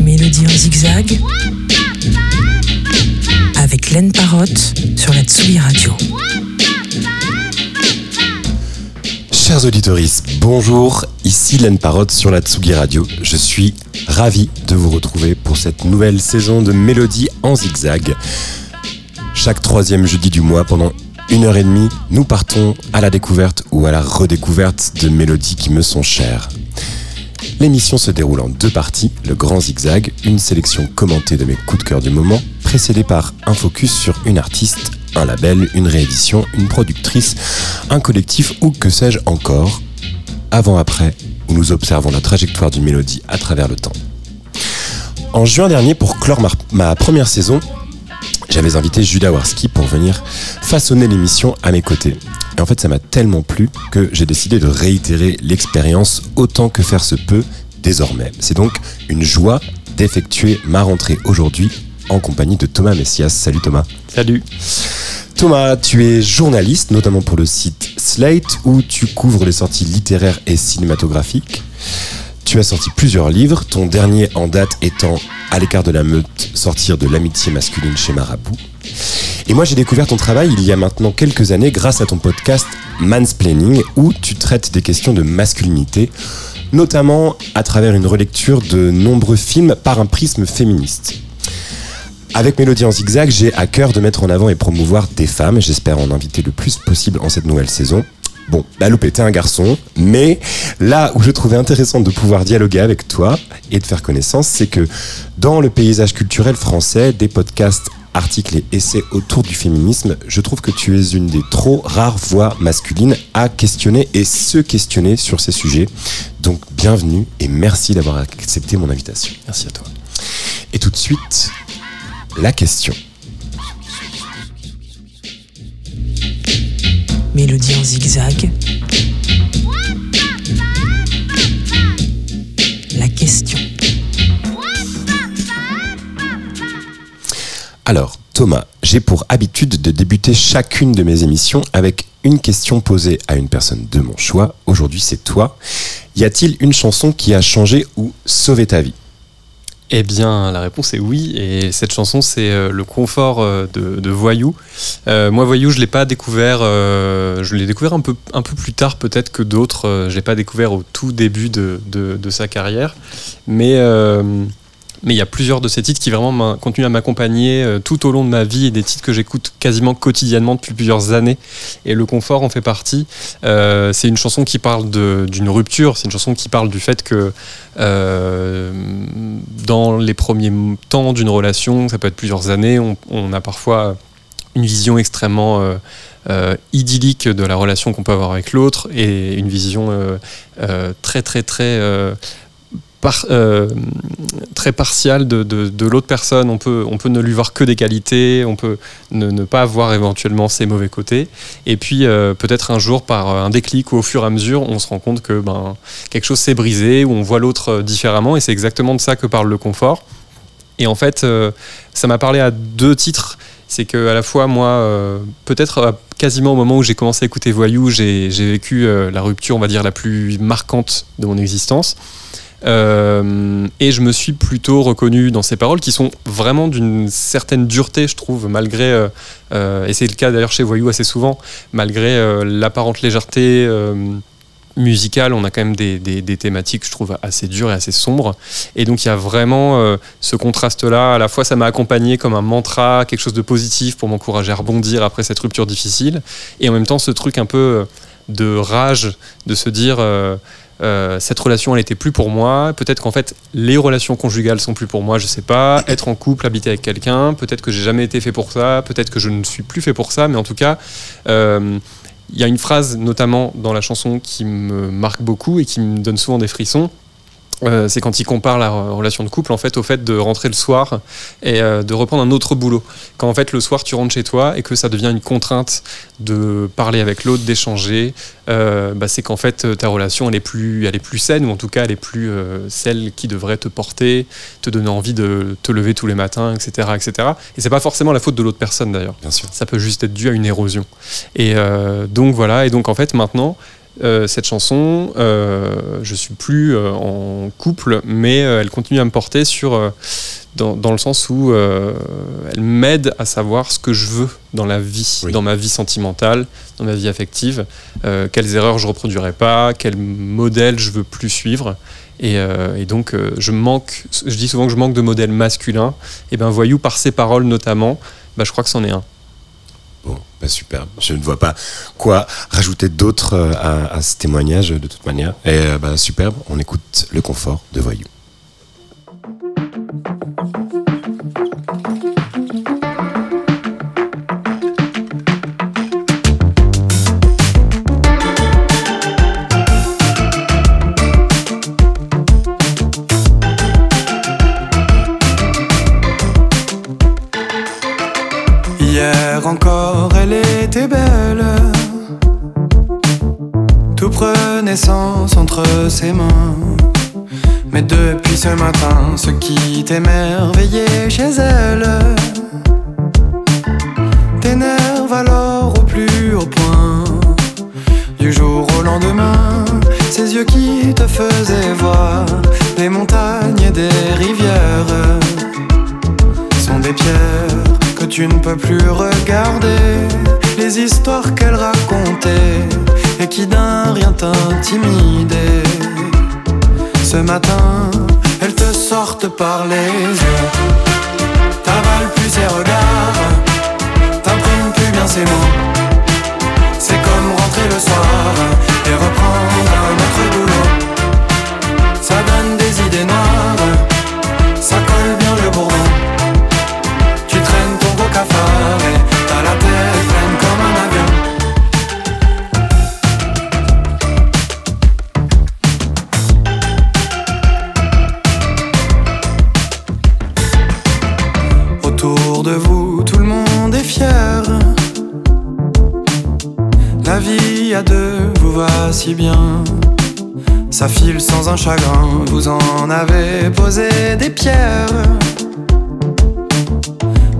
Mélodie en zigzag avec Laine Parotte sur la Tsugi Radio. Chers auditeurs, bonjour, ici Laine Parotte sur la Tsugi Radio. Je suis ravi de vous retrouver pour cette nouvelle saison de Mélodie en zigzag. Chaque troisième jeudi du mois, pendant une heure et demie, nous partons à la découverte ou à la redécouverte de mélodies qui me sont chères. L'émission se déroule en deux parties, le grand zigzag, une sélection commentée de mes coups de cœur du moment, précédée par un focus sur une artiste, un label, une réédition, une productrice, un collectif ou que sais-je encore. Avant-après, où nous observons la trajectoire d'une mélodie à travers le temps. En juin dernier, pour clore ma, première saison, j'avais invité Judah Warski pour venir façonner l'émission à mes côtés. Et en fait, ça m'a tellement plu que j'ai décidé de réitérer l'expérience autant que faire se peut désormais. C'est donc une joie d'effectuer ma rentrée aujourd'hui en compagnie de Thomas Messias. Salut Thomas. Salut. Thomas, tu es journaliste, notamment pour le site Slate, où tu couvres les sorties littéraires et cinématographiques. Tu as sorti plusieurs livres, ton dernier en date étant À l'écart de la meute, sortir de l'amitié masculine chez Marabout. Et moi j'ai découvert ton travail il y a maintenant quelques années grâce à ton podcast Mansplaining, où tu traites des questions de masculinité, notamment à travers une relecture de nombreux films par un prisme féministe. Avec Mélodie en zigzag, j'ai à cœur de mettre en avant et promouvoir des femmes. J'espère en inviter le plus possible en cette nouvelle saison. Bon, la loupe était un garçon, mais là où je trouvais intéressant de pouvoir dialoguer avec toi et de faire connaissance, c'est que dans le paysage culturel français, des podcasts, articles et essais autour du féminisme, je trouve que tu es une des trop rares voix masculines à questionner et se questionner sur ces sujets. Donc bienvenue et merci d'avoir accepté mon invitation. Merci à toi. Et tout de suite, la question. Mélodie en zigzag. La question. Alors, Thomas, j'ai pour habitude de débuter chacune de mes émissions avec une question posée à une personne de mon choix. Aujourd'hui, c'est toi. Y a-t-il une chanson qui a changé ou sauvé ta vie? Eh bien, la réponse est oui. Et cette chanson, c'est euh, le confort euh, de, Voyou. Euh, moi, Voyou, je l'ai pas découvert. je l'ai découvert un peu, plus tard, peut-être que d'autres. je l'ai pas découvert au tout début de sa carrière. Mais mais il y a plusieurs de ces titres qui vraiment continuent à m'accompagner euh, tout au long de ma vie et des titres que j'écoute quasiment quotidiennement depuis plusieurs années. Et Le Confort en fait partie. Euh, c'est une chanson qui parle d'une rupture, c'est une chanson qui parle du fait que euh, dans les premiers temps d'une relation, ça peut être plusieurs années, on, a parfois une vision extrêmement idyllique de la relation qu'on peut avoir avec l'autre et une vision très très très euh, très partial de, de, l'autre personne. On peut, on peut ne lui voir que des qualités, on peut ne, pas voir éventuellement ses mauvais côtés. Et puis euh, peut-être un jour, par un déclic ou au fur et à mesure, on se rend compte que ben, quelque chose s'est brisé, ou on voit l'autre euh, différemment. Et c'est exactement de ça que parle le confort. Et en fait, ça m'a parlé à deux titres. C'est que à la fois, moi, peut-être quasiment au moment où j'ai commencé à écouter Voyou, j'ai vécu la rupture, on va dire, la plus marquante de mon existence. Euh, et je me suis plutôt reconnu dans ces paroles qui sont vraiment d'une certaine dureté, je trouve, malgré, euh, euh, et c'est le cas d'ailleurs chez Voyou assez souvent, malgré l'apparente légèreté musicale, on a quand même des, des, thématiques, je trouve, assez dures et assez sombres. Et donc il y a vraiment ce contraste-là. À la fois, ça m'a accompagné comme un mantra, quelque chose de positif pour m'encourager à rebondir après cette rupture difficile. Et en même temps, ce truc un peu de rage, de se dire euh, cette relation elle était plus pour moi. Peut-être qu'en fait les relations conjugales sont plus pour moi je sais pas. Être en couple habiter avec quelqu'un peut-être que j'ai jamais été fait pour ça. Peut-être que je ne suis plus fait pour ça. Mais en tout cas euh, il y a une phrase notamment dans la chanson qui me marque beaucoup et qui me donne souvent des frissons euh, c'est quand il compare la relation de couple en fait au fait de rentrer le soir et euh, de reprendre un autre boulot. Quand en fait le soir tu rentres chez toi et que ça devient une contrainte de parler avec l'autre, d'échanger, euh, bah, c'est qu'en fait ta relation elle est plus, elle est plus saine ou en tout cas elle est plus celle qui devrait te porter, te donner envie de te lever tous les matins, etc., etc. Et c'est pas forcément la faute de l'autre personne d'ailleurs. Bien sûr. Ça peut juste être dû à une érosion. Et donc voilà. Et donc en fait maintenant euh, cette chanson, euh, je suis plus euh, en couple, mais euh, elle continue à me porter sur, dans, dans le sens où elle m'aide à savoir ce que je veux dans la vie, Oui. dans ma vie sentimentale, dans ma vie affective, quelles erreurs je reproduirai pas, quel modèle je veux plus suivre. Et, et donc, je manque, je dis souvent que je manque de modèles masculins. Et ben, Voyou, par ses paroles notamment, bah, je crois que c'en est un. Bon, bah superbe. Je ne vois pas quoi rajouter d'autre euh, à, à ce témoignage de toute manière. Et euh, bah, superbe, on écoute le confort de Voyou. Entre ses mains. Mais depuis ce matin, ce qui t'émerveillait chez elle t'énerve alors au plus haut point. Du jour au lendemain, ces yeux qui te faisaient voir des montagnes et des rivières sont des pierres que tu ne peux plus regarder. Les histoires qu'elle racontait et qui d'un rien t'intimidaient. Ce matin, elles te sortent par les yeux. T'avales plus ses regards, t'imprimes plus bien ses mots. C'est comme rentrer le soir et reprendre un autre boulot. Ça file sans un chagrin, vous en avez posé des pierres.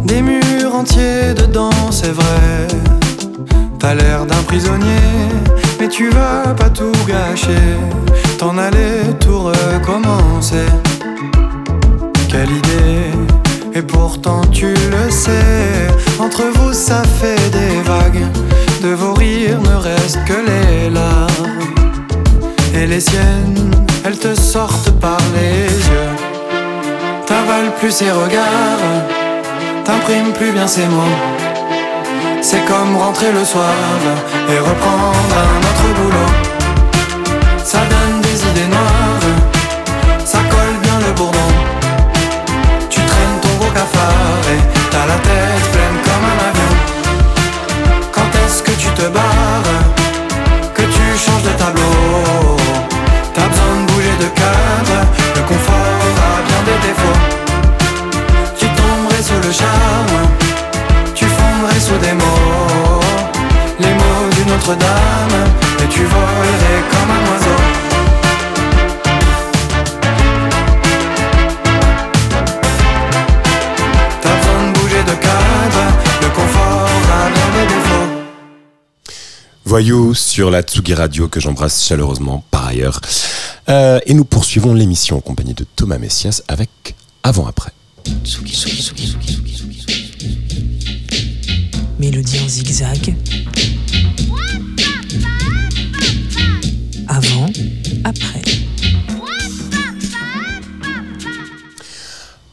Des murs entiers dedans, c'est vrai. T'as l'air d'un prisonnier, mais tu vas pas tout gâcher. T'en allais tout recommencer. Quelle idée, et pourtant tu le sais. Entre vous, ça fait des vagues. De vos rires ne restent que les larmes. Et les siennes, elles te sortent par les yeux. T'avales plus ses regards, t'imprimes plus bien ses mots. C'est comme rentrer le soir et reprendre un autre boulot. Voyou sur la Tsugi Radio que j'embrasse chaleureusement par ailleurs. Euh, et nous poursuivons l'émission en compagnie de Thomas Messias avec Avant-Après. Mélodie en zigzag. Avant, après.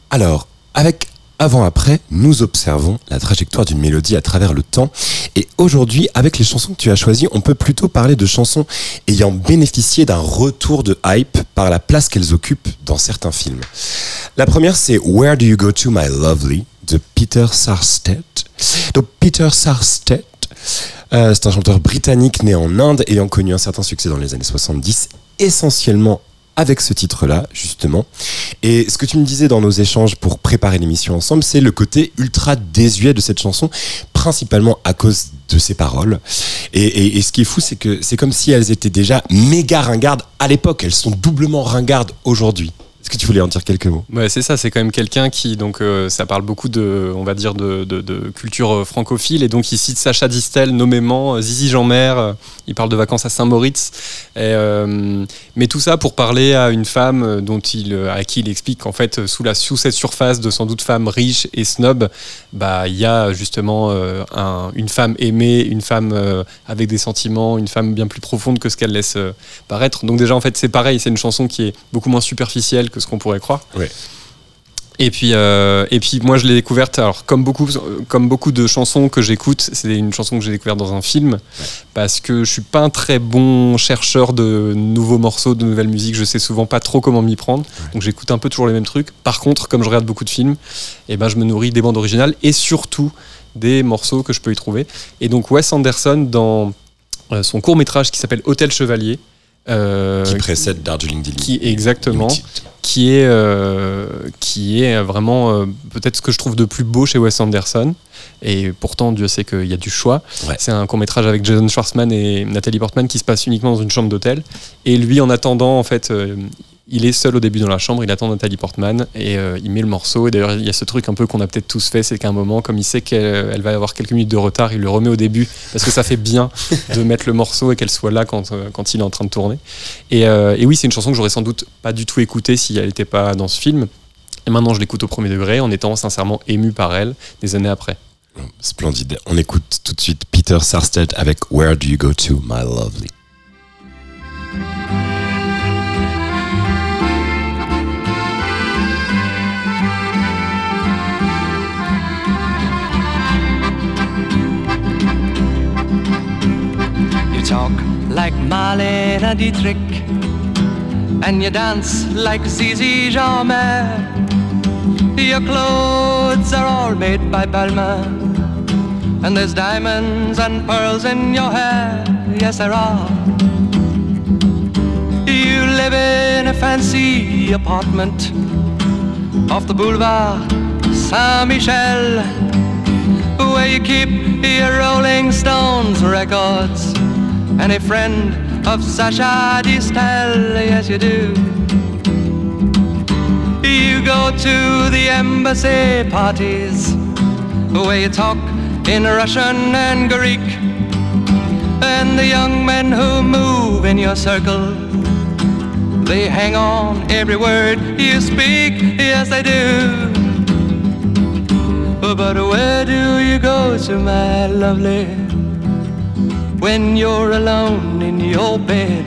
Alors, avec Avant-Après, nous observons la trajectoire d'une mélodie à travers le temps. Et aujourd'hui, avec les chansons que tu as choisies, on peut plutôt parler de chansons ayant bénéficié d'un retour de hype par la place qu'elles occupent dans certains films. La première, c'est Where Do You Go To My Lovely de Peter Sarstedt. Donc, Peter Sarstedt, euh, c'est un chanteur britannique né en Inde ayant connu un certain succès dans les années 70, essentiellement avec ce titre-là, justement. Et ce que tu me disais dans nos échanges pour préparer l'émission ensemble, c'est le côté ultra désuet de cette chanson, principalement à cause de ses paroles. Et, ce qui est fou, c'est que c'est comme si elles étaient déjà méga ringardes à l'époque. Elles sont doublement ringardes aujourd'hui. Est-ce que tu voulais en dire quelques mots? Ouais, c'est ça, c'est quand même quelqu'un qui, donc, euh, ça parle beaucoup de, on va dire, de, de- culture euh, francophile, et donc il cite Sacha Distel nommément, euh, Zizi Jeanmer, euh, il parle de vacances à Saint-Moritz, mais tout ça pour parler à une femme dont il, à qui il explique qu'en fait, sous, la, sous cette surface de sans doute femme riche et snob, bah, il y a justement un- une femme aimée, une femme avec des sentiments, une femme bien plus profonde que ce qu'elle laisse paraître. Donc déjà, en fait, c'est pareil, c'est une chanson qui est beaucoup moins superficielle que ce qu'on pourrait croire. Ouais. Et puis, euh, et puis moi je l'ai découverte, alors comme beaucoup, comme beaucoup de chansons que j'écoute, c'est une chanson que j'ai découverte dans un film, parce que je suis pas un très bon chercheur de nouveaux morceaux, de nouvelles musiques, je sais souvent pas trop comment m'y prendre, donc j'écoute un peu toujours les mêmes trucs. Par contre, comme je regarde beaucoup de films, et ben je me nourris des bandes originales et surtout des morceaux que je peux y trouver. Et donc Wes Anderson, dans euh, son court métrage qui s'appelle Hôtel Chevalier, Qui précède Darjeeling qui exactement qui est, euh, qui est vraiment euh, peut-être ce que je trouve de plus beau chez Wes Anderson. Et pourtant, Dieu sait qu'il y a du choix. Ouais. C'est un court métrage avec Jason Schwartzman et Nathalie Portman qui se passe uniquement dans une chambre d'hôtel. Et lui, en attendant, en fait, euh, il est seul au début dans la chambre, il attend Nathalie Portman et euh, il met le morceau. Et d'ailleurs, il y a ce truc un peu qu'on a peut-être tous fait, c'est qu'à un moment, comme il sait qu'elle elle va avoir quelques minutes de retard, il le remet au début parce que ça fait bien de mettre le morceau et qu'elle soit là quand, euh, quand il est en train de tourner. Et, euh, et oui, c'est une chanson que j'aurais sans doute pas du tout écoutée si elle n'était pas dans ce film. Et maintenant, je l'écoute au premier degré en étant sincèrement ému par elle des années après. Splendide. On écoute tout de suite Peter Sarsted avec Where Do You Go To, My Lovely. Talk like Marlene Dietrich, and you dance like Zizi Jeanmaire. Your clothes are all made by Balmain, and there's diamonds and pearls in your hair. Yes, there are. You live in a fancy apartment off the boulevard Saint Michel where you keep your Rolling Stones records and a friend of Sasha Distel, yes you do. You go to the embassy parties where you talk in Russian and Greek, and the young men who move in your circle. They hang on every word you speak, yes they do. But where do you go to, my lovely, when you're alone in your bed?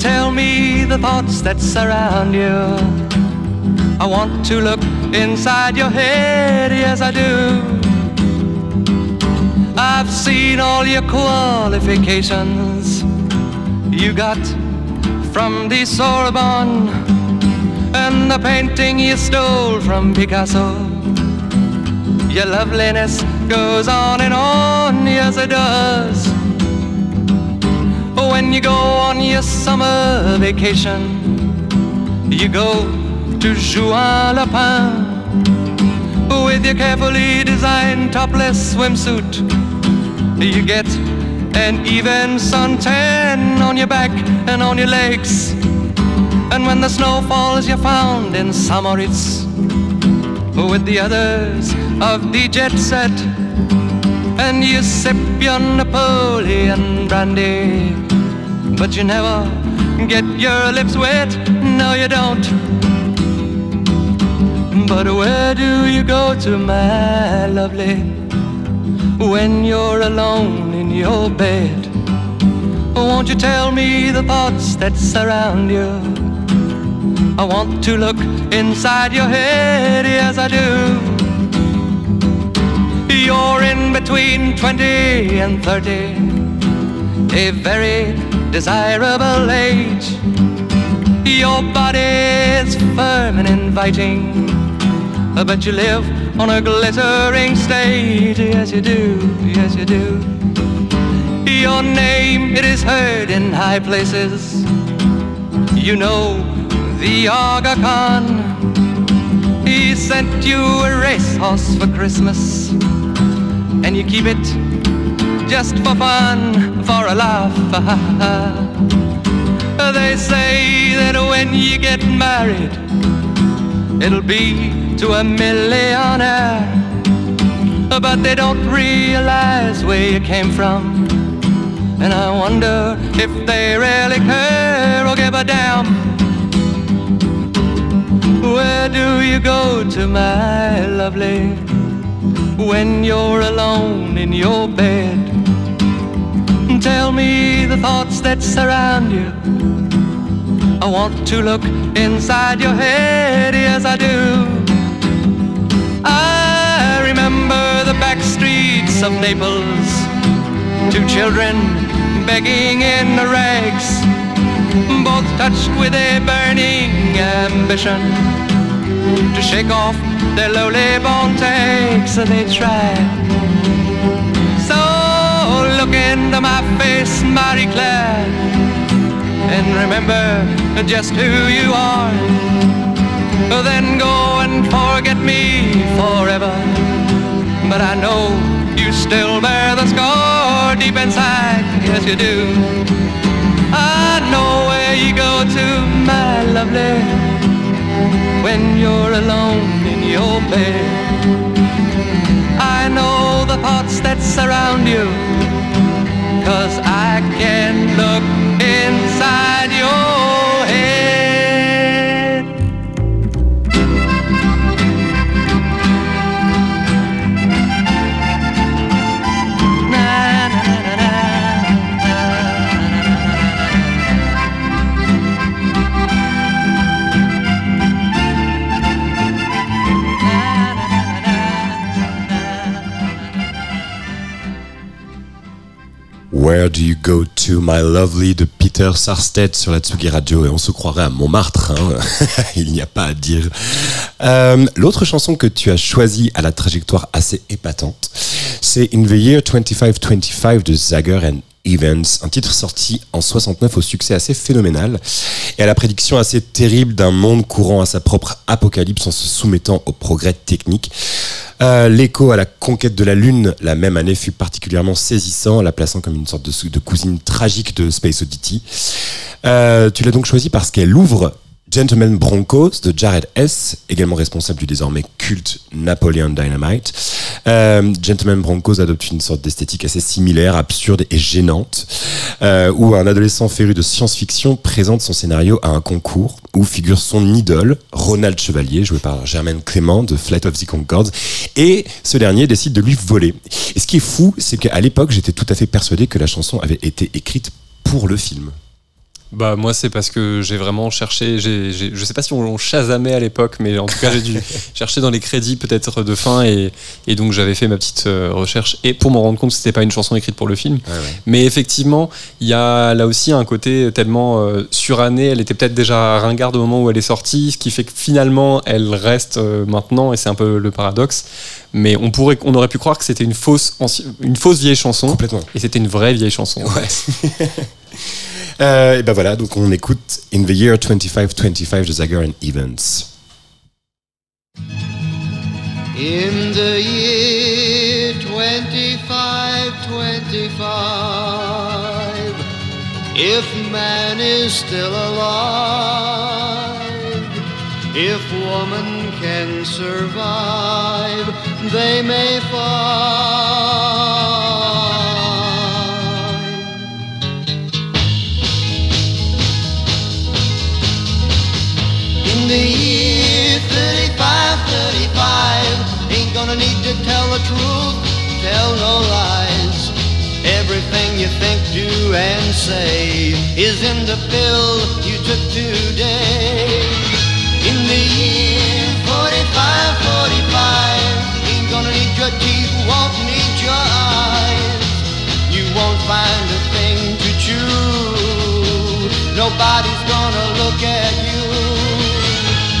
Tell me the thoughts that surround you. I want to look inside your head, yes, I do. I've seen all your qualifications you got from the Sorbonne and the painting you stole from Picasso. Your loveliness goes on and on, yes it does. When you go on your summer vacation, you go to Juan Lapin with your carefully designed topless swimsuit. You get an even suntan on your back and on your legs. And when the snow falls, you're found in Samoritz with the others of the jet set. And you sip your Napoleon brandy, but you never get your lips wet. No, you don't. But where do you go to, my lovely, when you're alone in your bed? Won't you tell me the thoughts that surround you? I want to look inside your head, yes I do. You're in between 20 and 30, a very desirable age. Your body's firm and inviting, but you live on a glittering stage. Yes, you do, yes, you do. Your name, it is heard in high places. You know the Aga Khan. He sent you a racehorse for Christmas, and you keep it just for fun, for a laugh. they say that when you get married, it'll be to a millionaire. But they don't realize where you came from. And I wonder if they really care or give a damn. Where do you go to, my lovely, when you're alone in your bed? Tell me the thoughts that surround you. I want to look inside your head, yes, I do. I remember the back streets of Naples, two children begging in the rags, both touched with a burning ambition to shake off their lowly bone takes, so they try. So look into my face, Marie Claire, and remember just who you are. Then go and forget me forever. But I know you still bear the scar deep inside, yes you do. I know where you go to, my lovely, when you're alone in your bed. I know the thoughts that surround you Cause I can look inside your Where do you go to, my lovely de Peter Sarstedt sur la Tsugi Radio et on se croirait à Montmartre, hein. il n'y a pas à dire. Euh, L'autre chanson que tu as choisie à la trajectoire assez épatante, c'est In the Year 2525 de Zager and Evans, un titre sorti en 69 au succès assez phénoménal et à la prédiction assez terrible d'un monde courant à sa propre apocalypse en se soumettant aux progrès techniques. Euh, L'écho à la conquête de la Lune la même année fut particulièrement saisissant, la plaçant comme une sorte de, de cousine tragique de Space Oddity. Euh, tu l'as donc choisi parce qu'elle ouvre Gentleman Broncos de Jared S., également responsable du désormais culte Napoleon Dynamite. Euh, Gentleman Broncos adopte une sorte d'esthétique assez similaire, absurde et gênante, euh, où un adolescent féru de science-fiction présente son scénario à un concours où figure son idole, Ronald Chevalier, joué par Germaine Clément de Flight of the Concords, et ce dernier décide de lui voler. Et ce qui est fou, c'est qu'à l'époque, j'étais tout à fait persuadé que la chanson avait été écrite pour le film. Bah moi c'est parce que j'ai vraiment cherché, j'ai, j'ai- je sais pas si on, on chasamait à l'époque, mais en tout cas j'ai dû chercher dans les crédits peut-être de fin et, et donc j'avais fait ma petite euh, recherche et pour me rendre compte c'était pas une chanson écrite pour le film. Mais effectivement, il y a là aussi un côté tellement euh, suranné, elle était peut-être déjà ringarde au moment où elle est sortie, ce qui fait que finalement elle reste euh, maintenant et c'est un peu le paradoxe. Mais on pourrait, on aurait pu croire que c'était une fausse, une fausse vieille chanson Complètement. et c'était une vraie vieille chanson. Euh, et ben voilà, donc on écoute In the Year 2525 de Zager and Evans. In the year 2525, if man is still alive, if woman can survive, they may find. The year 35, 35, ain't gonna need to tell the truth, tell no lies. Everything you think, do, and say is in the pill you took today. In the year 45, 45, ain't gonna need your teeth, won't need your eyes. You won't find a thing to chew. Nobody's gonna look at you.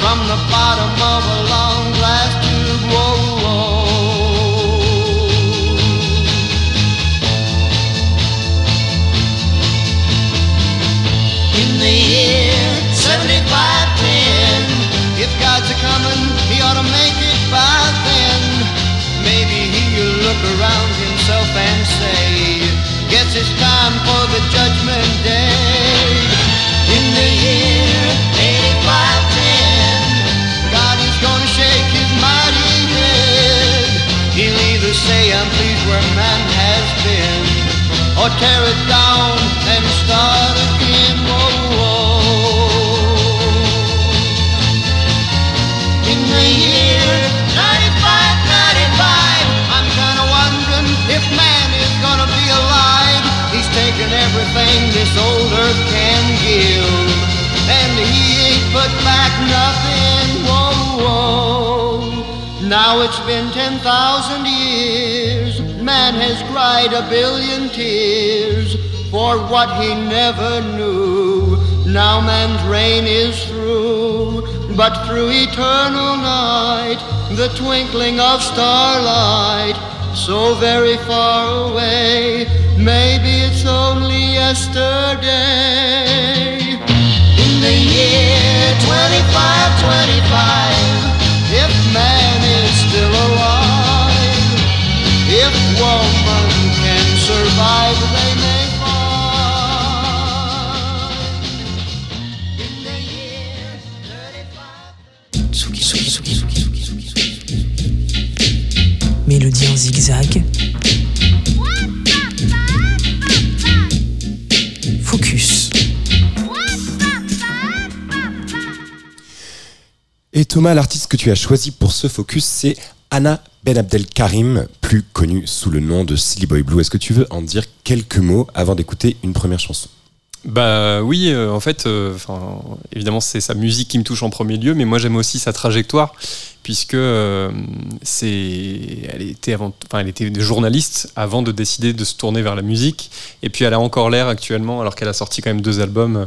the bottom of a long glass tube. Whoa, whoa. In the year 7510, if God's a coming, he ought to make it by then. Maybe he'll look around himself and say, Guess it's time for the judgment day. In the year 8510, where man has been, or tear it down and start again. Whoa, whoa. In the year 9595, I'm kinda wondering if man is gonna be alive. He's taken everything this old earth can give, and he ain't put back nothing. Whoa, whoa. Now it's been 10,000 years, man has cried a billion tears for what he never knew. Now man's reign is through, but through eternal night, the twinkling of starlight, so very far away, maybe it's only yesterday. In the year 2525, if man is still alive, woman can survive, Thomas, l'artiste que tu as choisi pour ce focus, c'est Anna Ben Abdel Karim, plus connue sous le nom de Silly Boy Blue. Est-ce que tu veux en dire quelques mots avant d'écouter une première chanson? Bah oui, euh, en fait, euh, évidemment, c'est sa musique qui me touche en premier lieu, mais moi j'aime aussi sa trajectoire, puisque euh, c'est, elle était avant, elle était journaliste avant de décider de se tourner vers la musique, et puis elle a encore l'air actuellement, alors qu'elle a sorti quand même deux albums.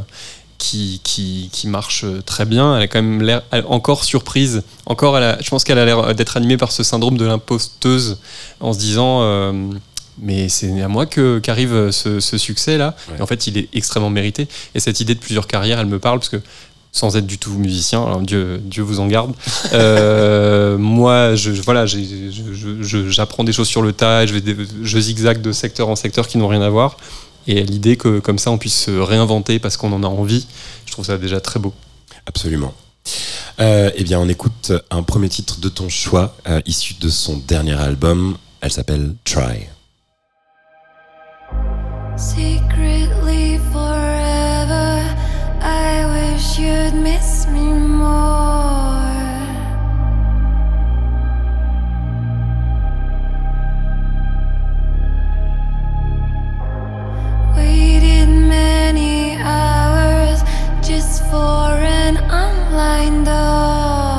Qui, qui, qui marchent très bien. Elle a quand même l'air encore surprise. Encore, elle a- je pense qu'elle a l'air d'être animée par ce syndrome de l'imposteuse en se disant euh, mais c'est à moi qu'arrive ce, ce succès là. Ouais. Et en fait, il est extrêmement mérité. Et cette idée de plusieurs carrières, elle me parle parce que sans être du tout musicien, alors Dieu, Dieu vous en garde. euh, moi, je, voilà, j'apprends des choses sur le tas, et je, vais je zigzague de secteur en secteur qui n'ont rien à voir. Et l'idée que comme ça, on puisse se réinventer parce qu'on en a envie, je trouve ça déjà très beau. Absolument. Euh, eh bien, on écoute un premier titre de ton choix, euh, issu de son dernier album. Elle s'appelle Try. Secretly forever, I wish you'd miss me more. Just for an online door.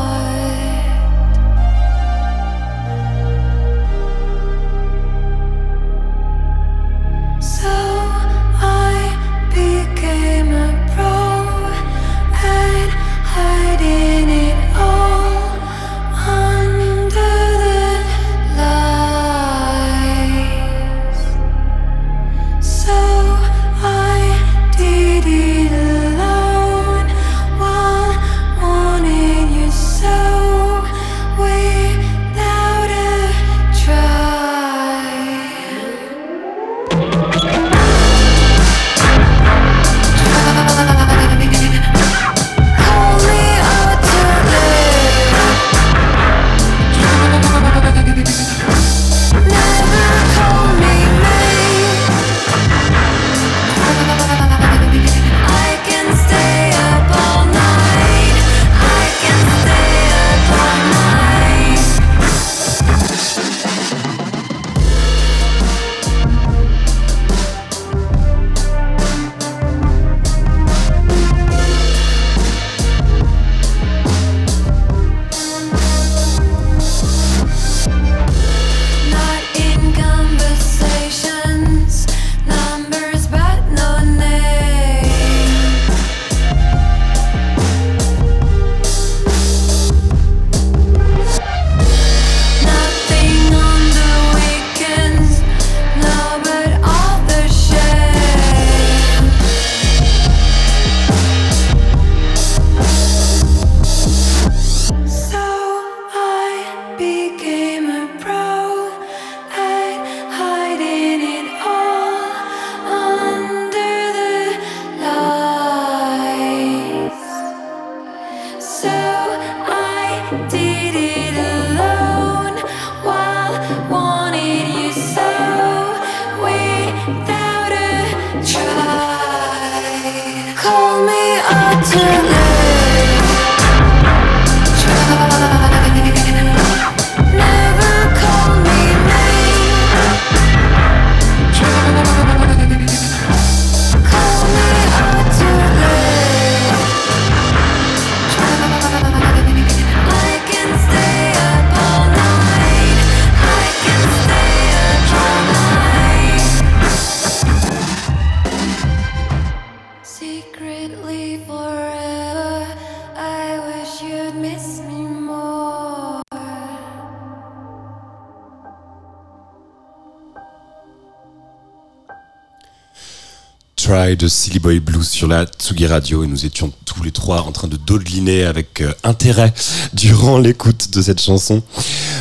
De Silly Boy Blues sur la Tsugi Radio et nous étions tous les trois en train de dodeliner avec euh, intérêt durant l'écoute de cette chanson.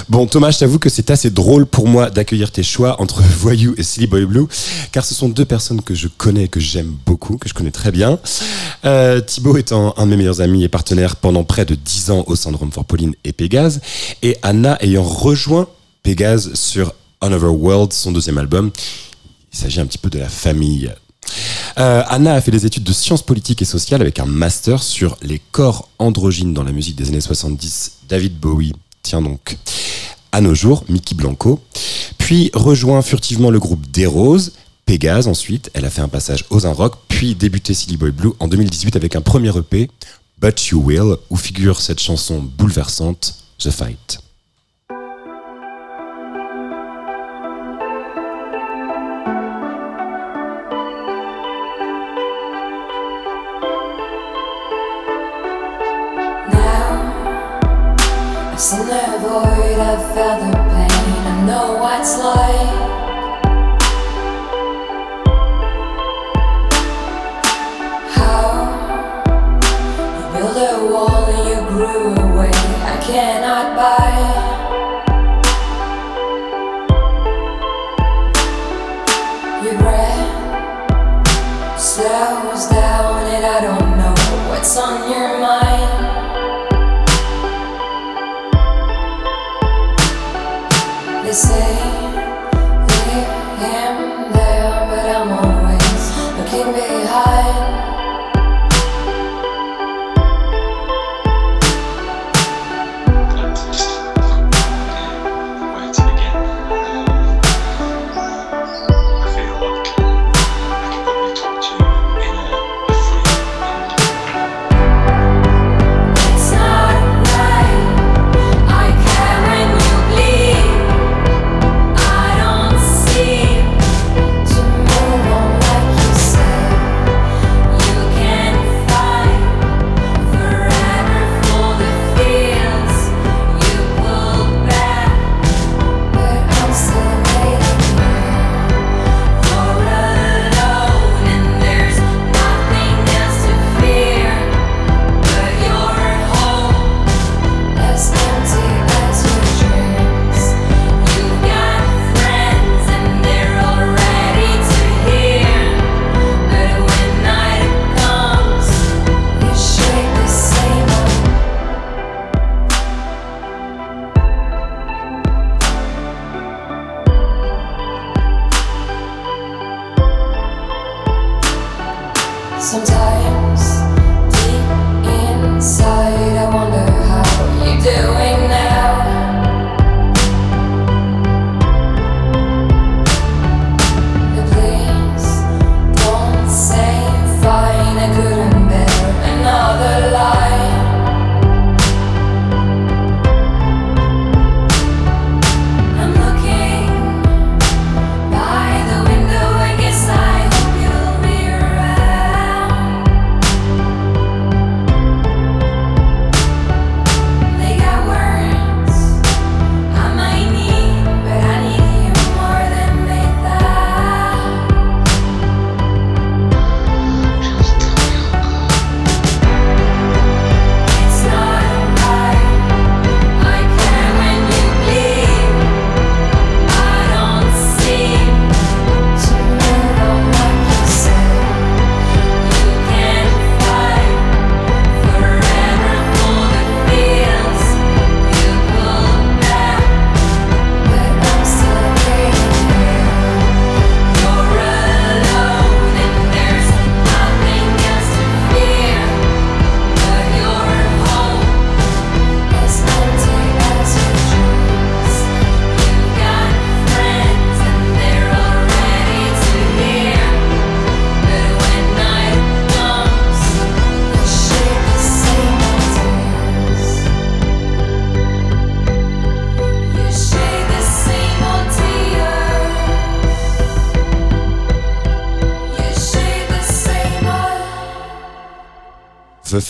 Bon, Thomas, je t'avoue que c'est assez drôle pour moi d'accueillir tes choix entre Voyou et Silly Boy Blue, car ce sont deux personnes que je connais, que j'aime beaucoup, que je connais très bien. Euh, Thibaut étant un de mes meilleurs amis et partenaires pendant près de dix ans au Syndrome for Pauline et Pégase, et Anna ayant rejoint Pégase sur Another World, son deuxième album. Il s'agit un petit peu de la famille euh, Anna a fait des études de sciences politiques et sociales avec un master sur les corps androgynes dans la musique des années 70. David Bowie, tiens donc. À nos jours, Mickey Blanco. Puis rejoint furtivement le groupe Des Roses. Pégase ensuite, elle a fait un passage aux un rock, puis débuté Silly Boy Blue en 2018 avec un premier EP, But You Will, où figure cette chanson bouleversante, The Fight. It's like. How you build a wall and you grew away. I cannot buy.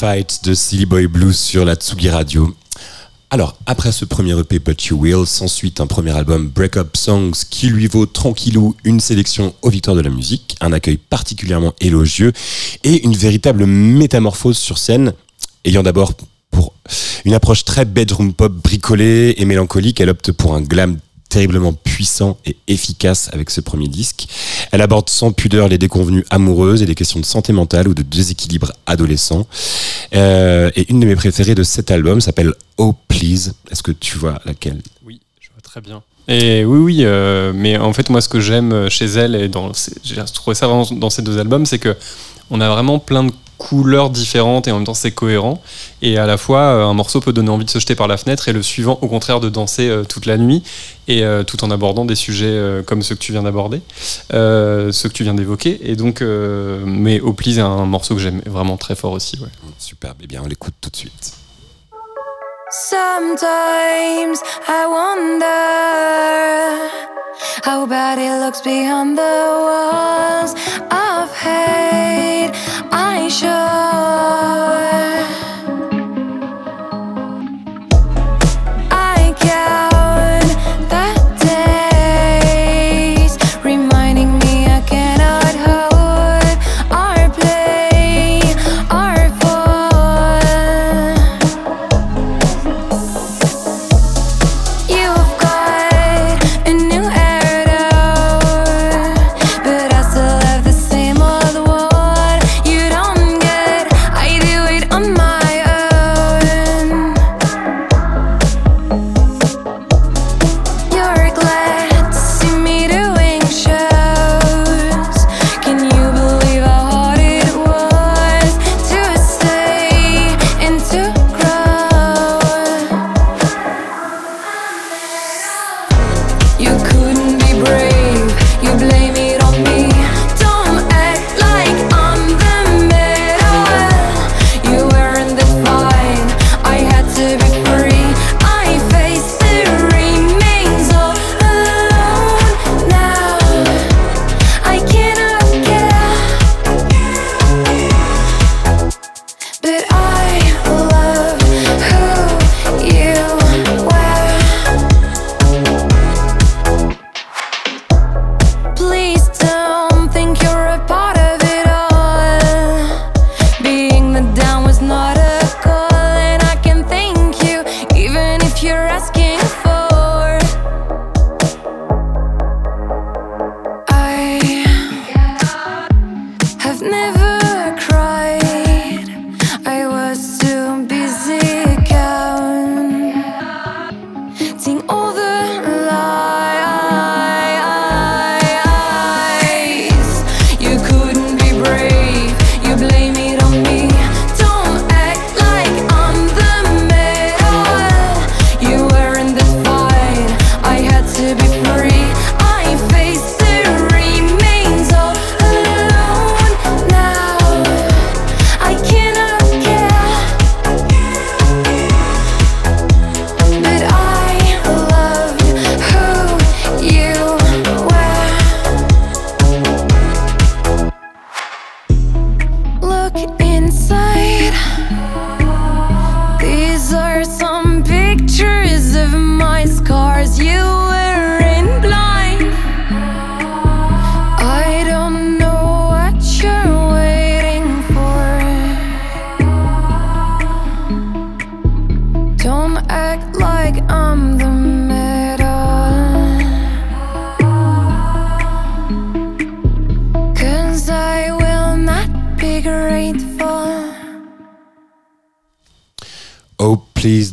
De Silly Boy Blues sur la Tsugi Radio. Alors, après ce premier EP But You Will, s'ensuit un premier album Break Up Songs qui lui vaut tranquillou une sélection aux victoires de la musique, un accueil particulièrement élogieux et une véritable métamorphose sur scène, ayant d'abord pour une approche très bedroom pop bricolée et mélancolique, elle opte pour un glam terriblement puissant et efficace avec ce premier disque. Elle aborde sans pudeur les déconvenues amoureuses et des questions de santé mentale ou de déséquilibre adolescent. Euh, et une de mes préférées de cet album s'appelle Oh Please. Est-ce que tu vois laquelle? Oui, je vois très bien. Et oui, oui, euh, mais en fait, moi, ce que j'aime chez elle, et dans, j'ai trouvé ça dans ces deux albums, c'est que on a vraiment plein de couleurs différentes et en même temps c'est cohérent. Et à la fois, euh, un morceau peut donner envie de se jeter par la fenêtre et le suivant, au contraire, de danser euh, toute la nuit et euh, tout en abordant des sujets euh, comme ceux que tu viens d'aborder, euh, ceux que tu viens d'évoquer. Et donc, euh, mais Au Please est un morceau que j'aime vraiment très fort aussi. ouais. Superbe. Eh bien, on l'écoute tout de suite. Sometimes I wonder how bad it looks behind the walls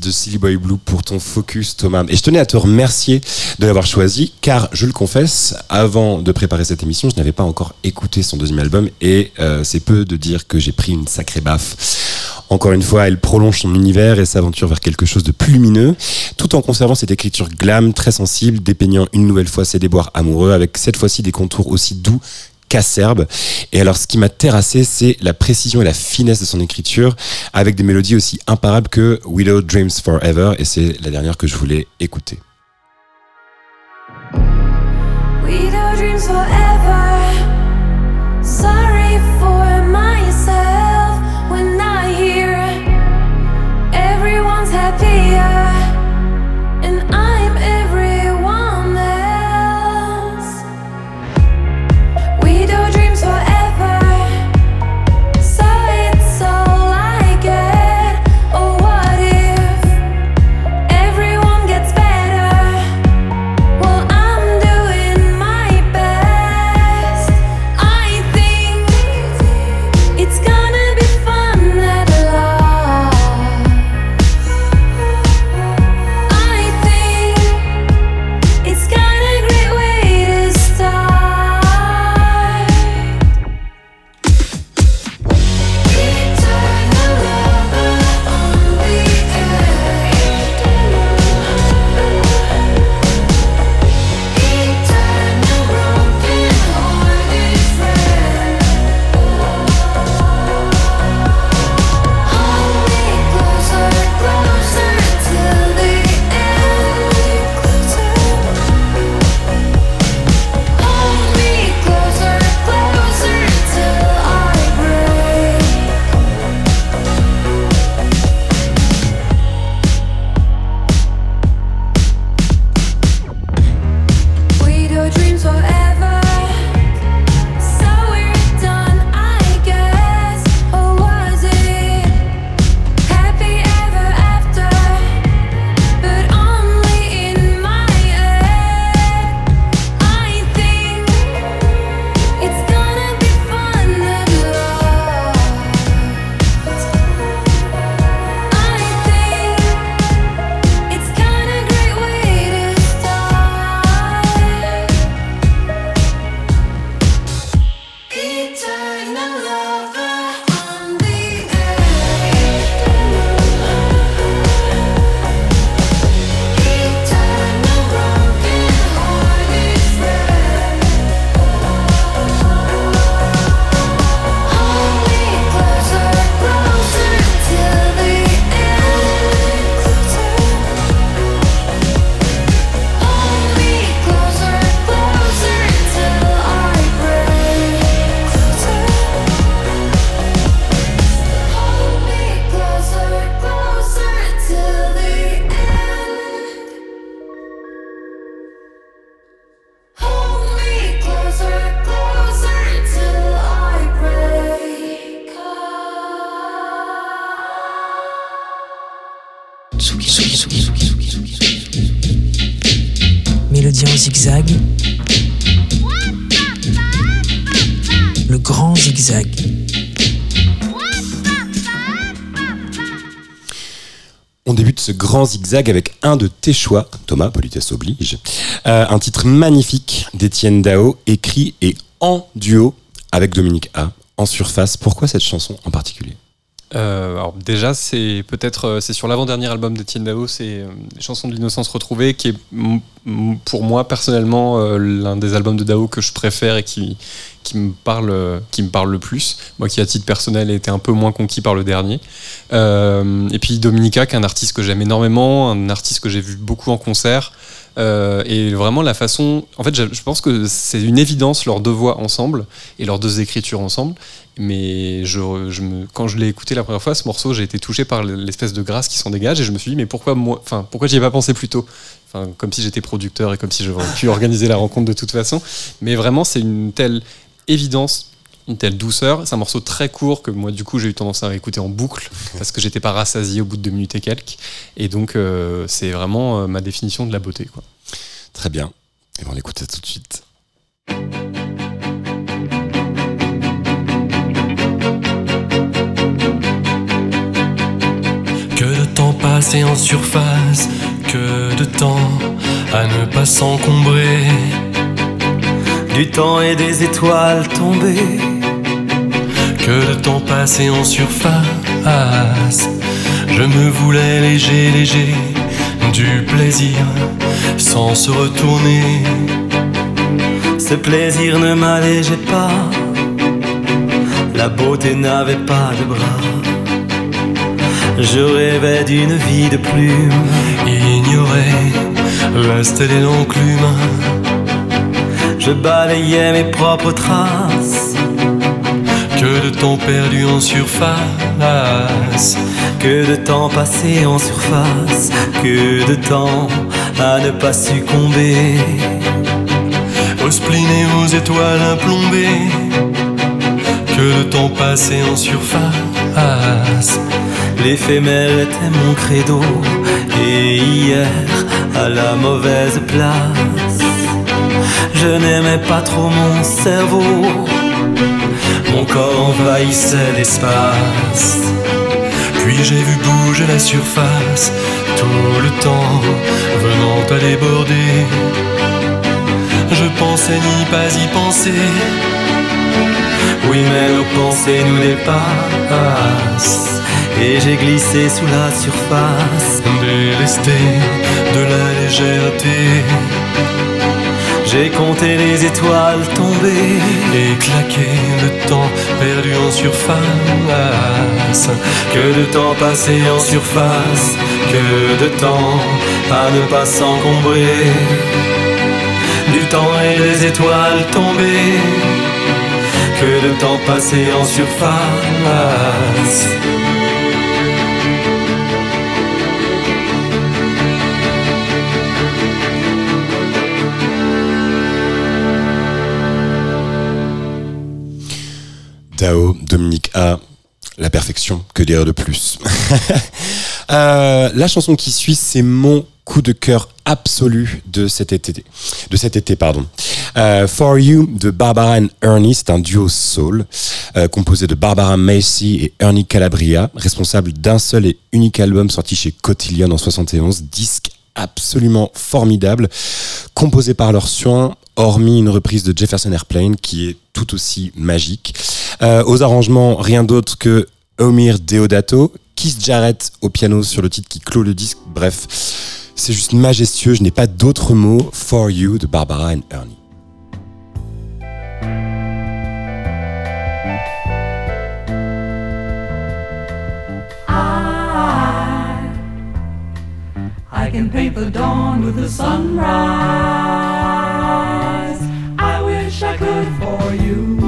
de Silly Boy Blue pour ton focus Thomas. Et je tenais à te remercier de l'avoir choisi car je le confesse, avant de préparer cette émission, je n'avais pas encore écouté son deuxième album et euh, c'est peu de dire que j'ai pris une sacrée baffe. Encore une fois, elle prolonge son univers et s'aventure vers quelque chose de plus lumineux, tout en conservant cette écriture glam, très sensible, dépeignant une nouvelle fois ses déboires amoureux, avec cette fois-ci des contours aussi doux Caserbe. Et alors, ce qui m'a terrassé, c'est la précision et la finesse de son écriture, avec des mélodies aussi imparables que Willow Dreams Forever, et c'est la dernière que je voulais écouter. Dreams forever. Sorry for myself when I hear everyone's happier. Zigzag avec un de tes choix, Thomas, politesse oblige. Euh, un titre magnifique d'Étienne Dao, écrit et en duo avec Dominique A. En surface, pourquoi cette chanson en particulier? Euh, alors déjà, c'est peut-être euh, c'est sur l'avant-dernier album d'Etienne Dao, c'est euh, les chansons de l'innocence retrouvée, qui est pour moi personnellement l'un des albums de Dao que je préfère et qui qui me parle qui me parle le plus. Moi qui à titre personnel ai été un peu moins conquis par le dernier. Et puis Dominica, qui est un artiste que j'aime énormément, un artiste que j'ai vu beaucoup en concert. Euh, et vraiment la façon, en fait, je, pense que c'est une évidence leurs deux voix ensemble et leurs deux écritures ensemble. Mais je, quand je l'ai écouté la première fois, ce morceau, j'ai été touché par l'espèce de grâce qui s'en dégage et je me suis dit, mais pourquoi moi, enfin, pourquoi j'y ai pas pensé plus tôt? Enfin, comme si j'étais producteur et comme si j'aurais pu organiser la rencontre de toute façon. Mais vraiment, c'est une telle évidence, une telle douceur. C'est un morceau très court que moi, du coup, j'ai eu tendance à écouter en boucle parce que j'étais pas rassasié au bout de deux minutes et quelques. Et donc, euh, c'est vraiment euh, ma définition de la beauté, quoi. Très bien. Et on l'écoute ça tout de suite. Que de temps passé en surface, que de temps à ne pas s'encombrer. Du temps et des étoiles tombées. Que de temps passé en surface, je me voulais léger, léger, du plaisir sans se retourner. Ce plaisir ne m'allégeait pas. La beauté n'avait pas de bras. Je rêvais d'une vie de plume. Ignorer l'astel et l'enclume, Je balayais mes propres traces. Que de temps perdu en surface. Que de temps passé en surface. Que de temps à ne pas succomber. Au spleen et aux étoiles implombées Que de temps passé en surface L'éphémère était mon credo. Et hier, à la mauvaise place. Je n'aimais pas trop mon cerveau. Mon corps envahissait l'espace. Puis j'ai vu bouger la surface Tout le temps venant à déborder Je pensais n'y pas y penser Oui, mais nos pensées nous dépassent. Et j'ai glissé sous la surface. Délesté de la légèreté J'ai compté les étoiles tombées. Et claqué le temps perdu en surface Que de temps passé en surface. Que de temps à ne pas s'encombrer. Du temps et des étoiles tombées. Que de temps passé en surface. Dao, Dominique A, la perfection, que dire de plus Euh, La chanson qui suit, c'est mon coup de cœur absolu de cet été. Euh, For You de Barbara and Ernie, c'est un duo soul euh, composé de Barbara Macy et Ernie Calabria, responsable d'un seul et unique album sorti chez Cotillion en 71, disque absolument formidable, composé par leurs soins, hormis une reprise de Jefferson Airplane qui est tout aussi magique. Euh, aux arrangements, rien d'autre que Omir Deodato, Keith Jarrett au piano sur le titre qui clôt le disque. Bref, c'est juste majestueux. Je n'ai pas d'autres mots. For You de Barbara and Ernie. I can paint the dawn with the sunrise. I wish I could for you.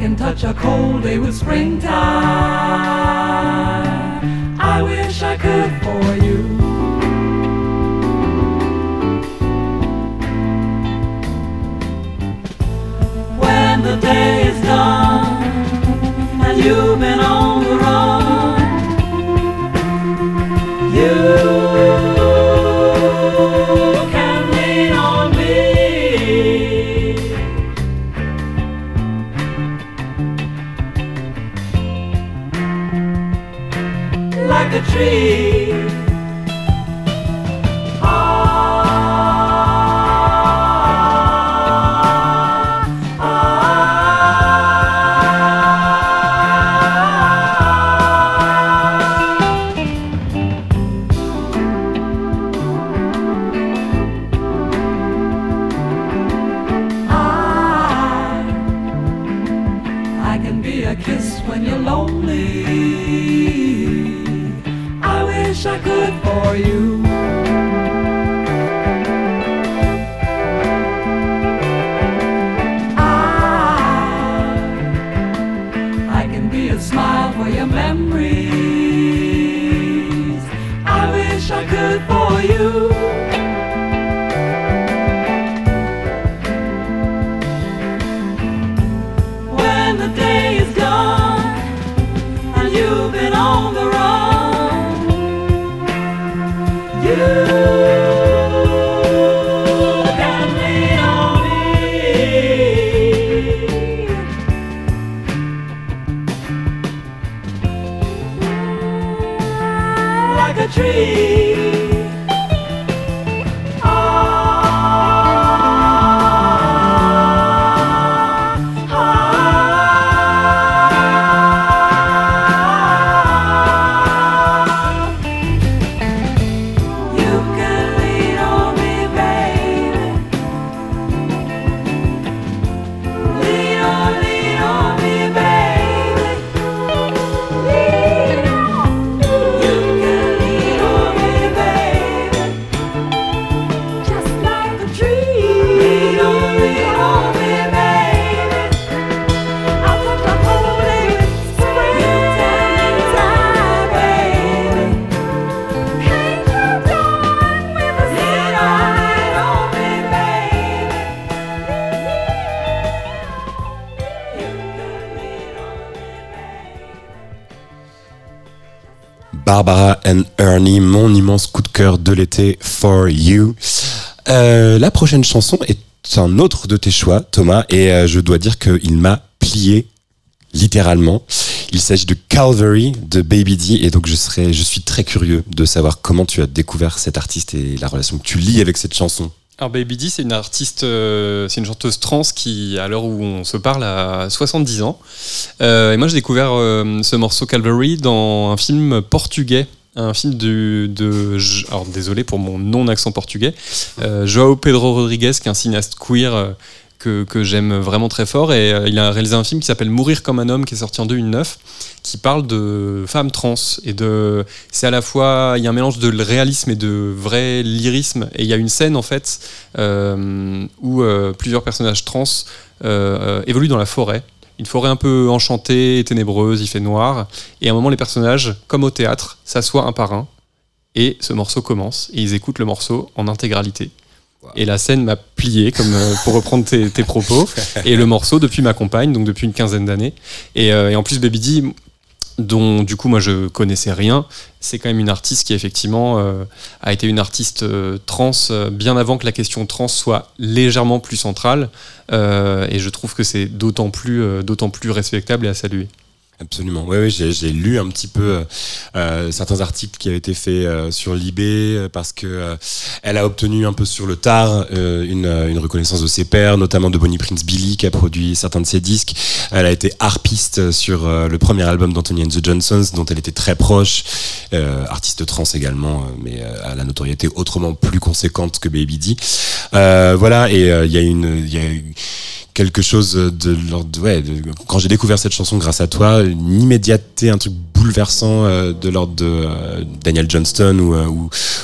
can touch a cold day with springtime. I wish I could for you. When the day is done and you've been on the run, you. Tree. Barbara and Ernie, mon immense coup de cœur de l'été for you. Euh, la prochaine chanson est un autre de tes choix, Thomas, et euh, je dois dire qu'il m'a plié littéralement. Il s'agit de Calvary de Baby D, et donc je serais, je suis très curieux de savoir comment tu as découvert cet artiste et la relation que tu lis avec cette chanson. Alors Baby D, c'est une artiste, euh, c'est une chanteuse trans qui, à l'heure où on se parle, a 70 ans. Euh, et moi, j'ai découvert euh, ce morceau Calvary dans un film portugais. Un film de, de alors désolé pour mon non accent portugais, Joao Pedro Rodrigues, qui est un cinéaste queer que, j'aime vraiment très fort. Et euh, il a réalisé un film qui s'appelle Mourir comme un homme, qui est sorti en 2009, qui parle de femmes trans. Et de, c'est à la fois, il y a un mélange de réalisme et de vrai lyrisme. Et il y a une scène, en fait, euh, où euh, plusieurs personnages trans évoluent dans la forêt. Une forêt un peu enchantée ténébreuse, il fait noir. Et à un moment, les personnages, comme au théâtre, s'assoient un par un. Et ce morceau commence. Et ils écoutent le morceau en intégralité. Et la scène m'a plié, comme euh, pour reprendre tes, tes propos. Et le morceau, depuis ma compagne, donc depuis une quinzaine d'années. Et, euh, et en plus, Baby D, dont du coup moi je connaissais rien, c'est quand même une artiste qui effectivement euh, a été une artiste euh, trans euh, bien avant que la question trans soit légèrement plus centrale. Euh, et je trouve que c'est d'autant plus, euh, d'autant plus respectable et à saluer. Absolument. Oui, oui j'ai, lu un petit peu euh, certains articles qui avaient été faits euh, sur l'IB euh, parce que euh, elle a obtenu un peu sur le tard euh, une, euh, une reconnaissance de ses pairs, notamment de Bonnie Prince Billy qui a produit certains de ses disques. Elle a été harpiste sur euh, le premier album d'Anthony and the Johnsons dont elle était très proche, euh, artiste trans également, euh, mais euh, à la notoriété autrement plus conséquente que Baby D. Euh, voilà, et euh, il y a une, y a eu quelque chose de l'ordre ouais quand j'ai découvert cette chanson grâce à toi une immédiateté un truc bouleversant euh, de l'ordre de euh, Daniel Johnston ou, euh,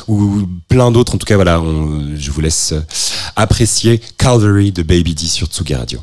ou, plein d'autres. En tout cas voilà je vous laisse apprécier Calvary de Baby D sur Tsugi Radio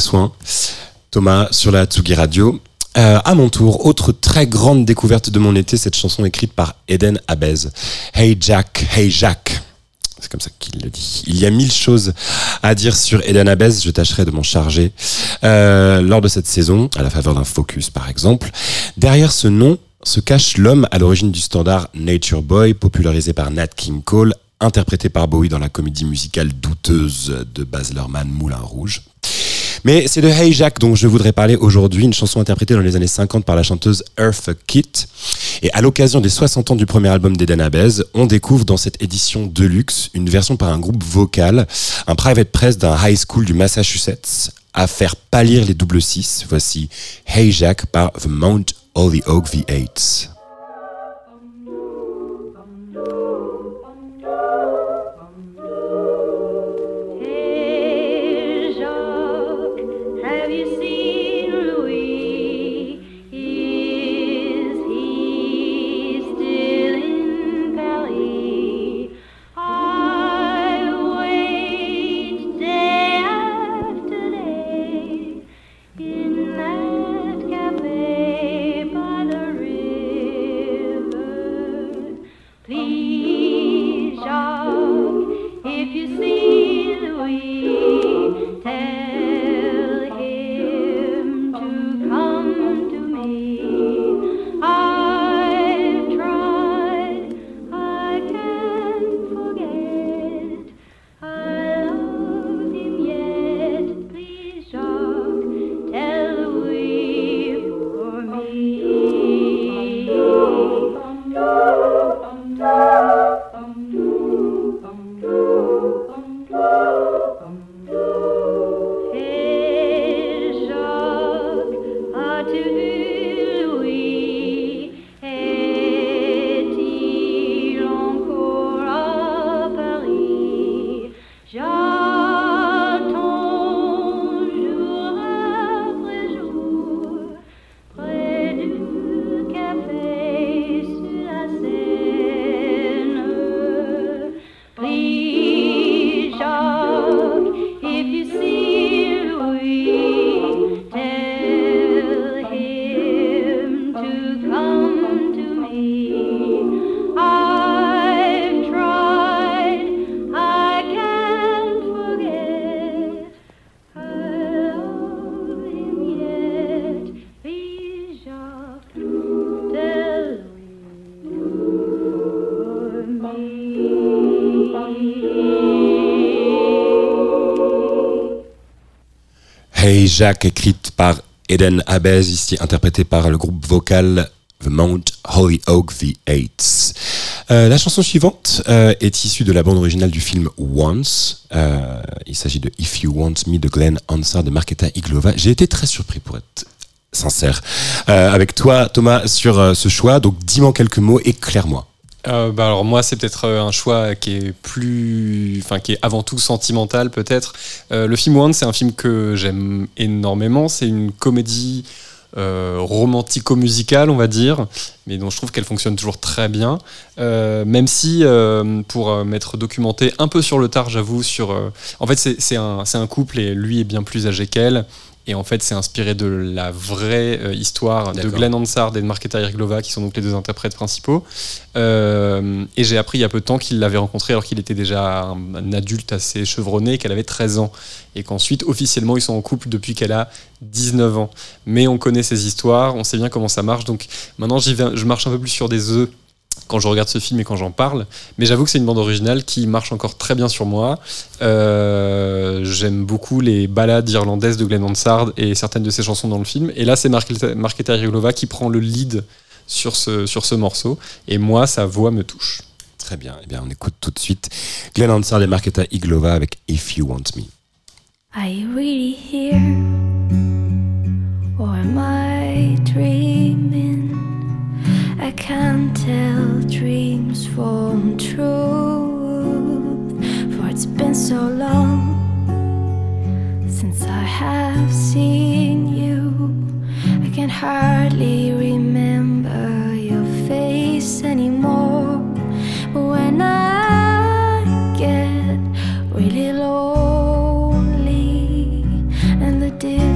soins. Thomas sur la Tsugi Radio. Euh, à mon tour, autre très grande découverte de mon été, cette chanson écrite par Eden Abez. Hey Jack, hey Jack. C'est comme ça qu'il le dit. Il y a mille choses à dire sur Eden Abez, je tâcherai de m'en charger euh, lors de cette saison, à la faveur d'un focus par exemple. Derrière ce nom se cache l'homme à l'origine du standard Nature Boy, popularisé par Nat King Cole, interprété par Bowie dans la comédie musicale douteuse de Baz Luhrmann Moulin Rouge. Mais c'est de Hey Jack dont je voudrais parler aujourd'hui, une chanson interprétée dans les années 50 par la chanteuse Eartha Kitt. Et à l'occasion des 60 ans du premier album d'Eden Abez, on découvre dans cette édition deluxe une version par un groupe vocal, un private press d'un high school du Massachusetts, à faire pâlir les double six. Voici Hey Jack par The Mount Holyoke V8. Jack, écrite par Eden Abez, ici interprétée par le groupe vocal The Mount Holyoke V8. Euh, la chanson suivante euh, est issue de la bande originale du film Once. Euh, il s'agit de If You Want Me de Glenn Hansard de Marketa Iglova. J'ai été très surpris pour être sincère avec toi Thomas sur ce choix. Donc dis-moi quelques mots, éclaire-moi. Euh, bah alors moi c'est peut-être euh, un choix qui est plus, enfin qui est avant tout sentimental peut-être. Euh, le film One c'est un film que j'aime énormément. C'est une comédie romantico-musicale on va dire, mais dont je trouve qu'elle fonctionne toujours très bien. Même si pour m'être documenté un peu sur le tard j'avoue sur, en fait c'est un couple et lui est bien plus âgé qu'elle. Et en fait, c'est inspiré de la vraie euh, histoire de. Glenn Hansard et de Marketa Irglova, qui sont donc les deux interprètes principaux. Euh, et j'ai appris il y a peu de temps qu'il l'avait rencontré alors qu'il était déjà un, un adulte assez chevronné, qu'elle avait 13 ans. Et qu'ensuite, officiellement, ils sont en couple depuis qu'elle a 19 ans. Mais on connaît ces histoires, on sait bien comment ça marche. Donc maintenant, vais, je marche un peu plus sur des œufs quand je regarde ce film et quand j'en parle. Mais j'avoue que c'est une bande originale qui marche encore très bien sur moi. Euh, J'aime beaucoup les ballades irlandaises de Glenn Hansard et certaines de ses chansons dans le film. Et là, c'est Marketa Irglova qui prend le lead sur ce, sur ce morceau. Et moi, sa voix me touche. Très bien. Eh bien, on écoute tout de suite Glenn Hansard et Marketa Iglova avec If You Want Me. Are you really here? Or am I dreaming? I can't tell dreams from truth. For it's been so long since I have seen you. I can hardly remember your face anymore. But when I get really lonely and the distance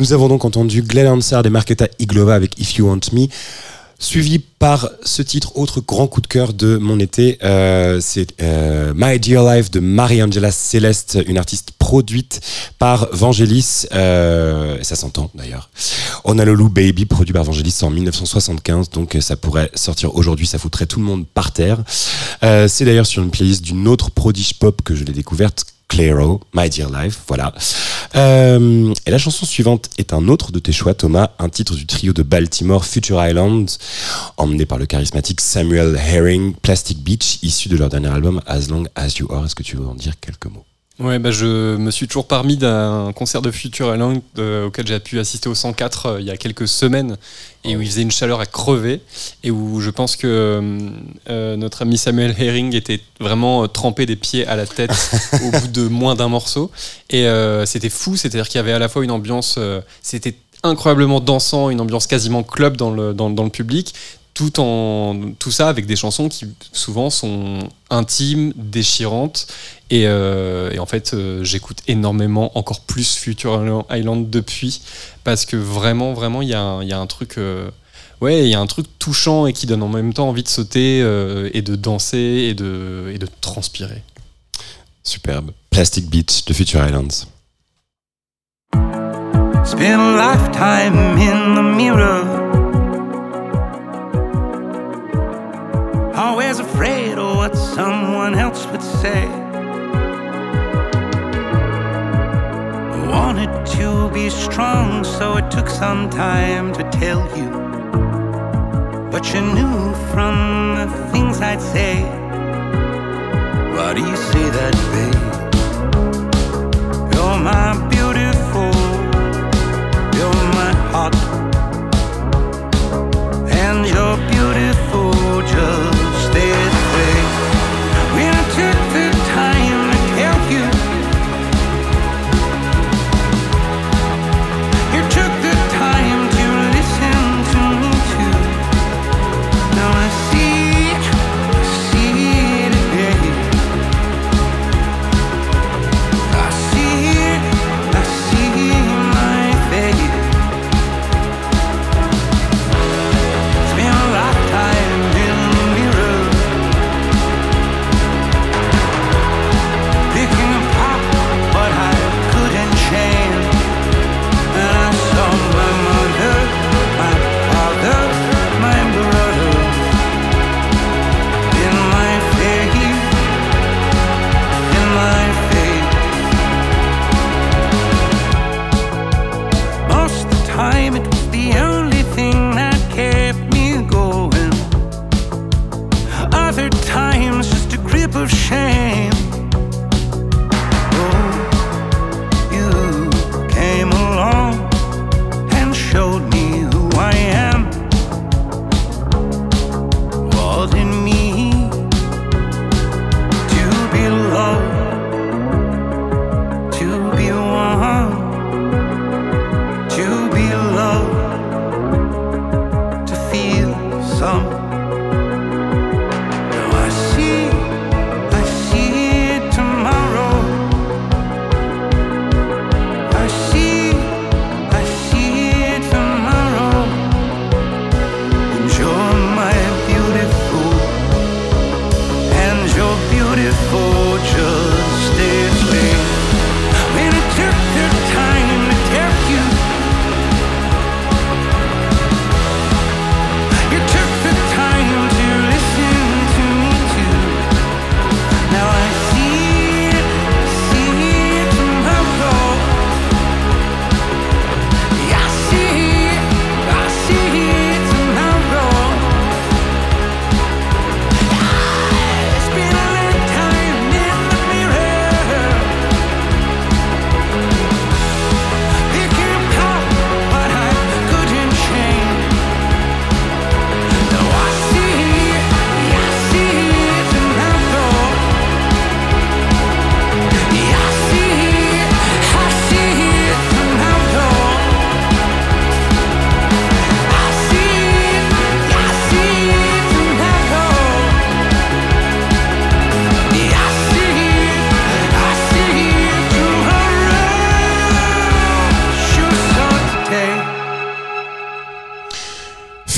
Nous avons donc entendu Glenn Hansard et Marketa Iglova avec If You Want Me, suivi par ce titre, autre grand coup de cœur de mon été, euh, c'est euh, My Dear Life de Marie-Angela Celeste, une artiste produite par Vangelis, euh, ça s'entend d'ailleurs. Honolulu Baby, produit par Vangelis en 1975, donc ça pourrait sortir aujourd'hui, ça foutrait tout le monde par terre. Euh, c'est d'ailleurs sur une playlist d'une autre prodige pop que je l'ai découverte, Clairo, My Dear Life, voilà. Euh, et la chanson suivante est un autre de tes choix, Thomas, un titre du trio de Baltimore, Future Island, emmené par le charismatique Samuel Herring, Plastic Beach, issu de leur dernier album As Long As You Are. Est-ce que tu veux en dire quelques mots? Ouais, bah je me suis toujours parmi d'un concert de Future Island euh, auquel j'ai pu assister au 104 euh, il y a quelques semaines et où il faisait une chaleur à crever et où je pense que euh, notre ami Samuel Herring était vraiment euh, trempé des pieds à la tête au bout de moins d'un morceau. Et euh, c'était fou, c'est-à-dire qu'il y avait à la fois une ambiance, euh, c'était incroyablement dansant, une ambiance quasiment club dans le, dans, dans le public, tout en tout ça avec des chansons qui souvent sont intimes, déchirantes et, euh, et en fait euh, j'écoute énormément encore plus Future Island depuis parce que vraiment vraiment il y, a un- il y a un truc euh, ouais il y a un truc touchant et qui donne en même temps envie de sauter euh, et de danser et de, et de transpirer. Superbe. Plastic Beach de Future Islands. Spend a lifetime in the mirror. Always afraid of what someone else would say. I wanted to be strong, so it took some time to tell you. But you knew from the things I'd say. Why do you say that, babe? You're my beautiful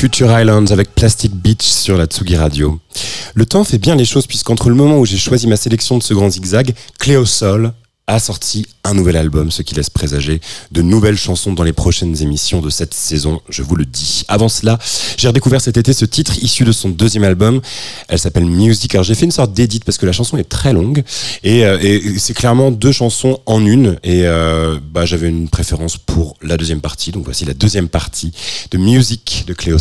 Future Islands avec Plastic Beach sur la Tsugi Radio. Le temps fait bien les choses puisqu'entre le moment où j'ai choisi ma sélection de ce grand zigzag, Cléo Sol a sorti un nouvel album, ce qui laisse présager de nouvelles chansons dans les prochaines émissions de cette saison, je vous le dis. Avant cela, j'ai redécouvert cet été ce titre issu de son deuxième album. Elle s'appelle Music. Alors j'ai fait une sorte d'édite parce que la chanson est très longue et, euh, et c'est clairement deux chansons en une et euh, bah, j'avais une préférence pour la deuxième partie. Donc voici la deuxième partie de Music de Cléo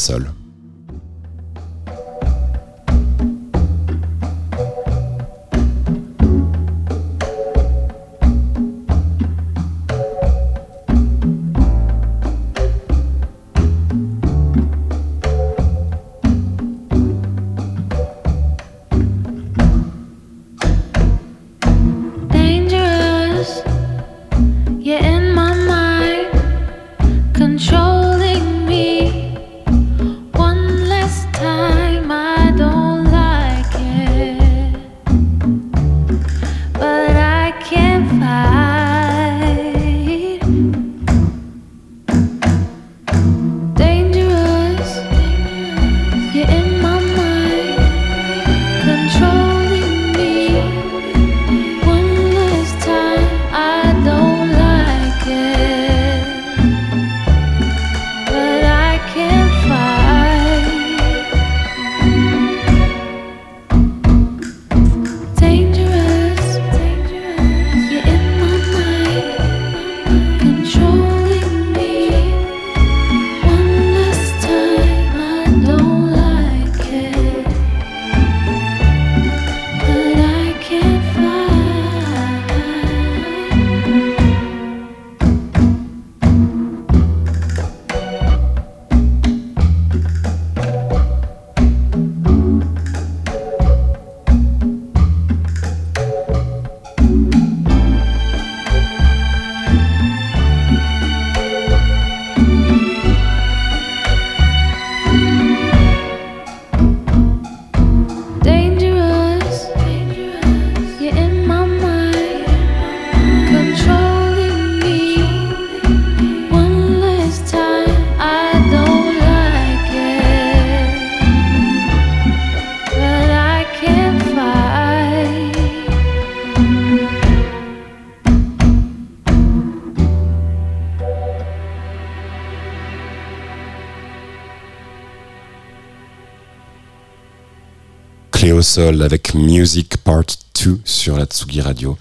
Sol avec Music Part 2 sur la Tsugi Radio.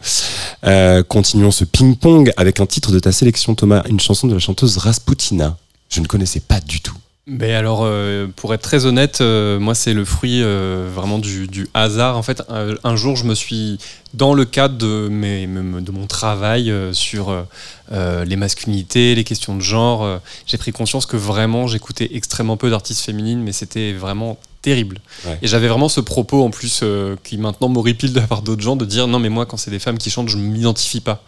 Euh, continuons ce ping-pong avec un titre de ta sélection, Thomas, une chanson de la chanteuse Rasputina. Je ne connaissais pas du tout. Mais alors, euh, pour être très honnête, euh, moi, c'est le fruit vraiment du, hasard. En fait, un, jour, je me suis, dans le cadre de, de mon travail sur les masculinités, les questions de genre, j'ai pris conscience que vraiment, j'écoutais extrêmement peu d'artistes féminines, mais c'était vraiment terrible. Ouais. Et j'avais vraiment ce propos en plus euh, qui maintenant m'horripile de la part d'autres gens de dire non, mais moi, quand c'est des femmes qui chantent, je ne m'identifie pas.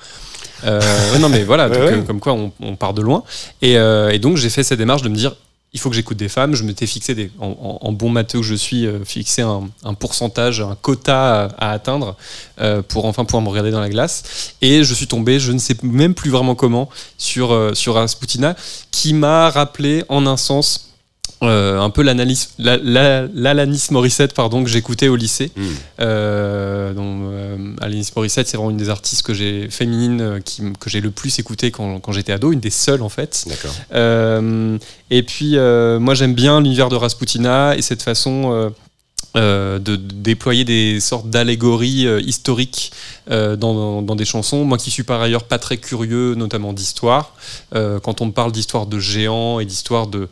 Euh, ouais, non, mais voilà, Ouais, donc, ouais. euh, comme quoi on, on part de loin. Et, et donc, j'ai fait cette démarche de me dire il faut que j'écoute des femmes. Je m'étais fixé, des, en, en- en bon matheux que je suis, euh, fixé un, un pourcentage, un quota à, à atteindre euh, pour enfin pouvoir me regarder dans la glace. Et je suis tombé, je ne sais même plus vraiment comment, sur, euh, sur Rasputina, qui m'a rappelé en un sens euh, un peu l'analyse, la- la- l'Alanis Morissette pardon, que j'écoutais au lycée. Hmm. Euh, donc, euh, Alanis Morissette, c'est vraiment une des artistes que j'ai féminines euh, qui, que j'ai le plus écouté quand, quand j'étais ado, une des seules en fait. D'accord. Et puis, moi, j'aime bien l'univers de Rasputina et cette façon euh, de, de déployer des sortes d'allégories euh, historiques euh, dans, dans- dans des chansons. Moi qui suis par ailleurs pas très curieux, notamment d'histoire, quand on me parle d'histoire de géants et d'histoire de,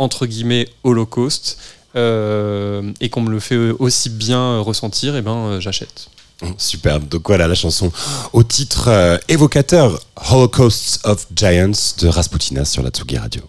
entre guillemets, holocauste, euh, et qu'on me le fait aussi bien ressentir, et ben euh, j'achète. Superbe. Donc voilà la chanson au titre euh, évocateur Holocausts of Giants de Rasputina sur la Tsugi Radio.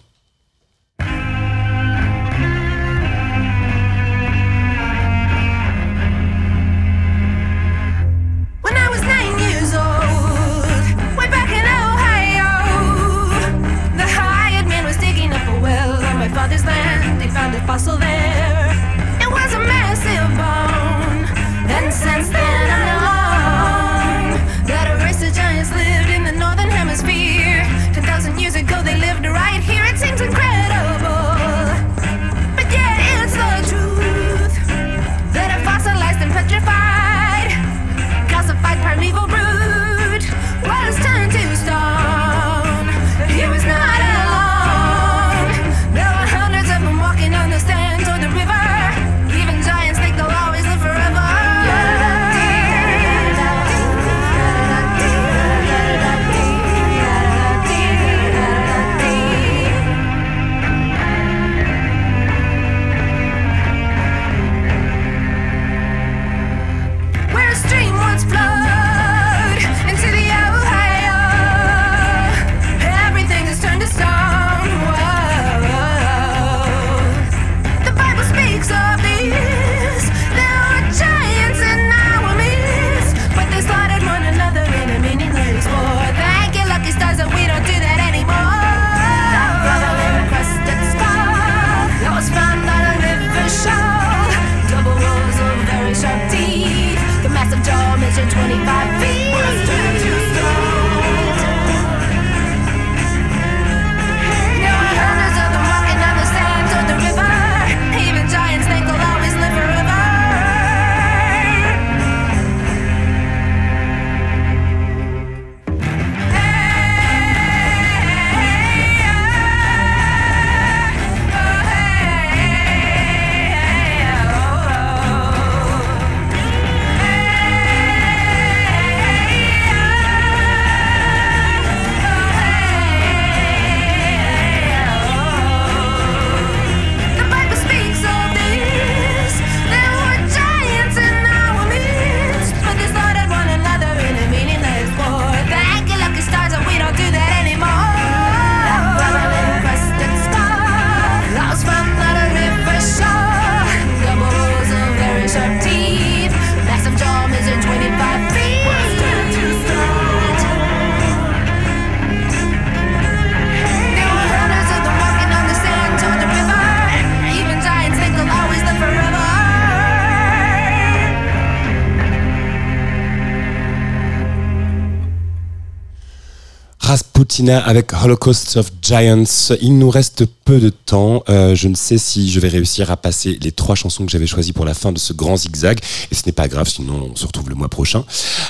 Avec Holocaust of Giants. Il nous reste peu de temps. Euh, je ne sais si je vais réussir à passer les trois chansons que j'avais choisies pour la fin de ce grand zigzag. Et ce n'est pas grave, sinon on se retrouve le mois prochain.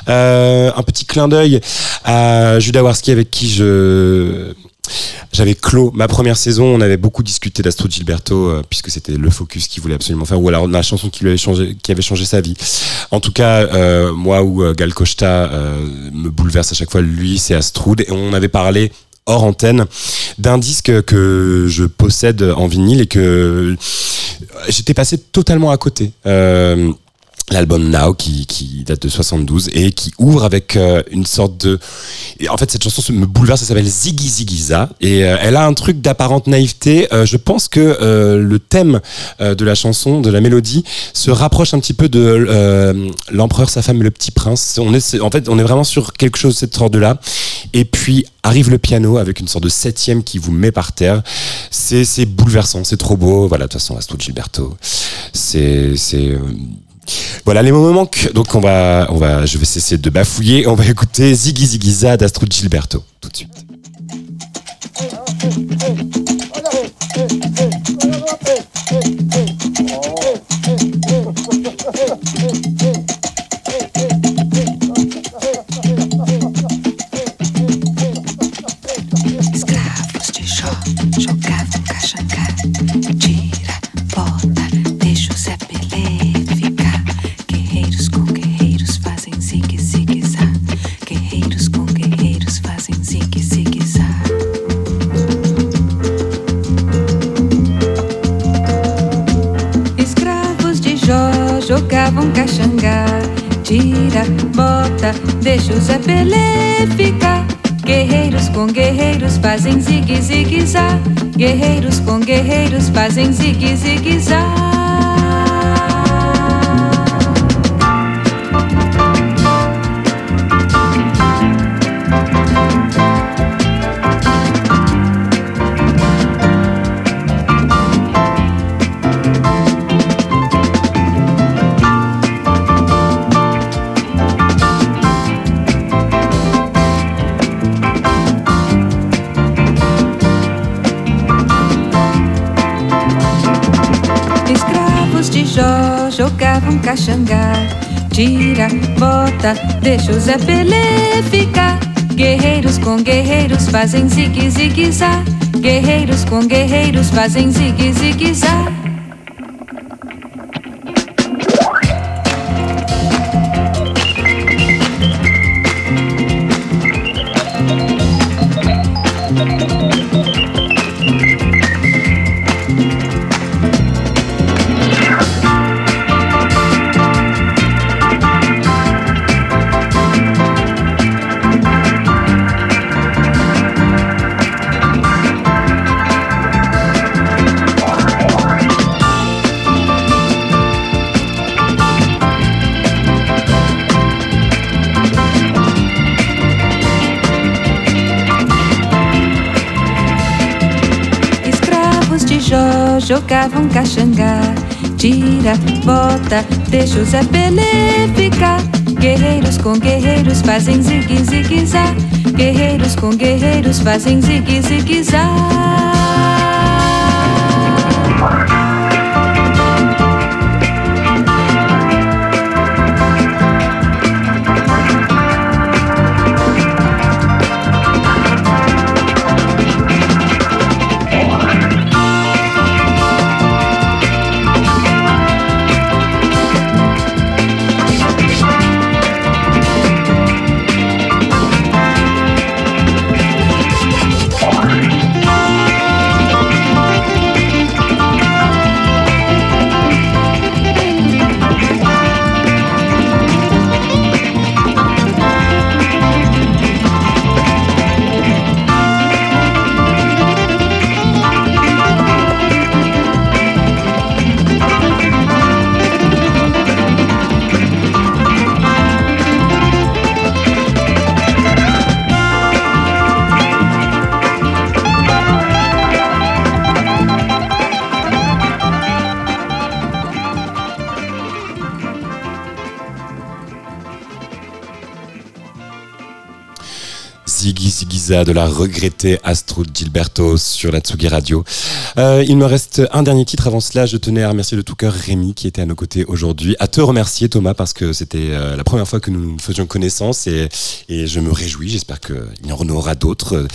Euh, un petit clin d'œil à Judas Warski avec qui je j'avais clos ma première saison. On avait beaucoup discuté d'Astro Gilberto euh, puisque c'était le focus qu'il voulait absolument faire, ou alors la chanson qui lui avait changé, qui avait changé sa vie. En tout cas, euh, moi où euh, Gal Costa euh, me bouleverse à chaque fois, lui c'est Astrud, et on avait parlé hors antenne d'un disque que je possède en vinyle et que j'étais passé totalement à côté. Euh, l'album Now qui, qui date de 72 et qui ouvre avec euh, une sorte de et en fait cette chanson me bouleverse elle s'appelle Ziggy Ziggyza et euh, elle a un truc d'apparente naïveté. Euh, je pense que euh, le thème euh, de la chanson de la mélodie se rapproche un petit peu de euh, l'empereur sa femme et le petit prince. On est en fait on est vraiment sur quelque chose de cette sorte là et puis arrive le piano avec une sorte de septième qui vous met par terre. C'est bouleversant c'est trop beau. Voilà de toute façon Astrid Gilberto c'est c'est voilà, les mots me manquent. Donc on va, on va, je vais cesser de bafouiller. On va écouter Ziggy Ziggyza d'Astrud Gilberto tout de suite. Jogavam caxangá. Tira, bota, deixa o Zé Pelé ficar. Guerreiros com guerreiros fazem zigue, zigue, zá. Guerreiros com guerreiros fazem zigue, zigue, zá. Bota, deixa o Zé Pelé ficar. Guerreiros com guerreiros fazem zigue, zigue, zá. Guerreiros com guerreiros fazem zigue, jogavam caxangá. Tira, bota, deixa o Zé Pelé ficar. Guerreiros com guerreiros fazem zigue zigue zá. Guerreiros com guerreiros fazem zigue zigue zá. De la regrettée Astrud Gilberto sur la Tsugi Radio. Euh, il me reste un dernier titre. Avant cela, je tenais à remercier de tout cœur Rémi qui était à nos côtés aujourd'hui. À te remercier Thomas parce que c'était euh, la première fois que nous faisions connaissance et, et je me réjouis. J'espère qu'il y en aura d'autres.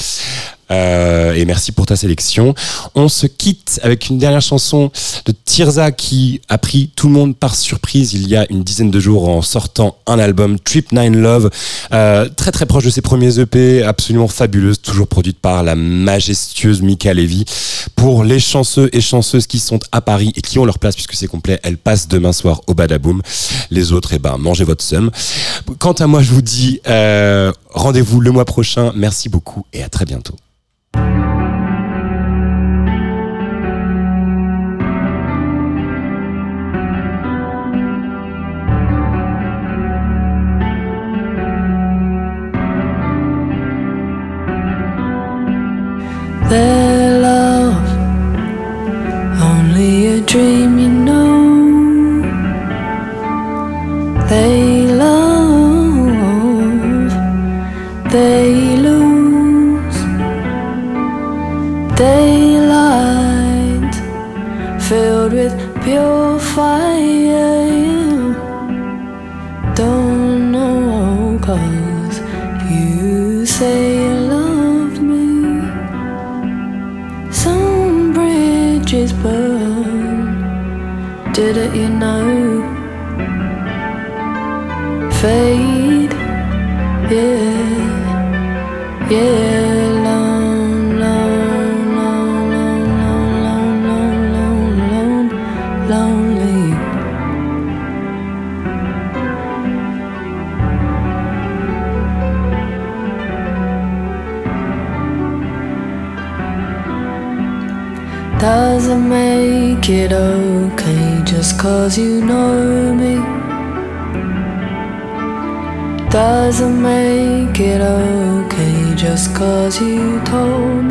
Euh, et merci pour ta sélection. On se quitte avec une dernière chanson de Tirza qui a pris tout le monde par surprise il y a une dizaine de jours en sortant un album Trip Nine Love, euh, très très proche de ses premiers EP, absolument fabuleuse, toujours produite par la majestueuse Mika Levy. Pour les chanceux et chanceuses qui sont à Paris et qui ont leur place puisque c'est complet, elle passe demain soir au Badaboom. Les autres, eh ben, mangez votre somme. Quant à moi, je vous dis euh, rendez-vous le mois prochain. Merci beaucoup et à très bientôt. Their love, only a dream, you cause you know me. Doesn't make it okay just cause you told me.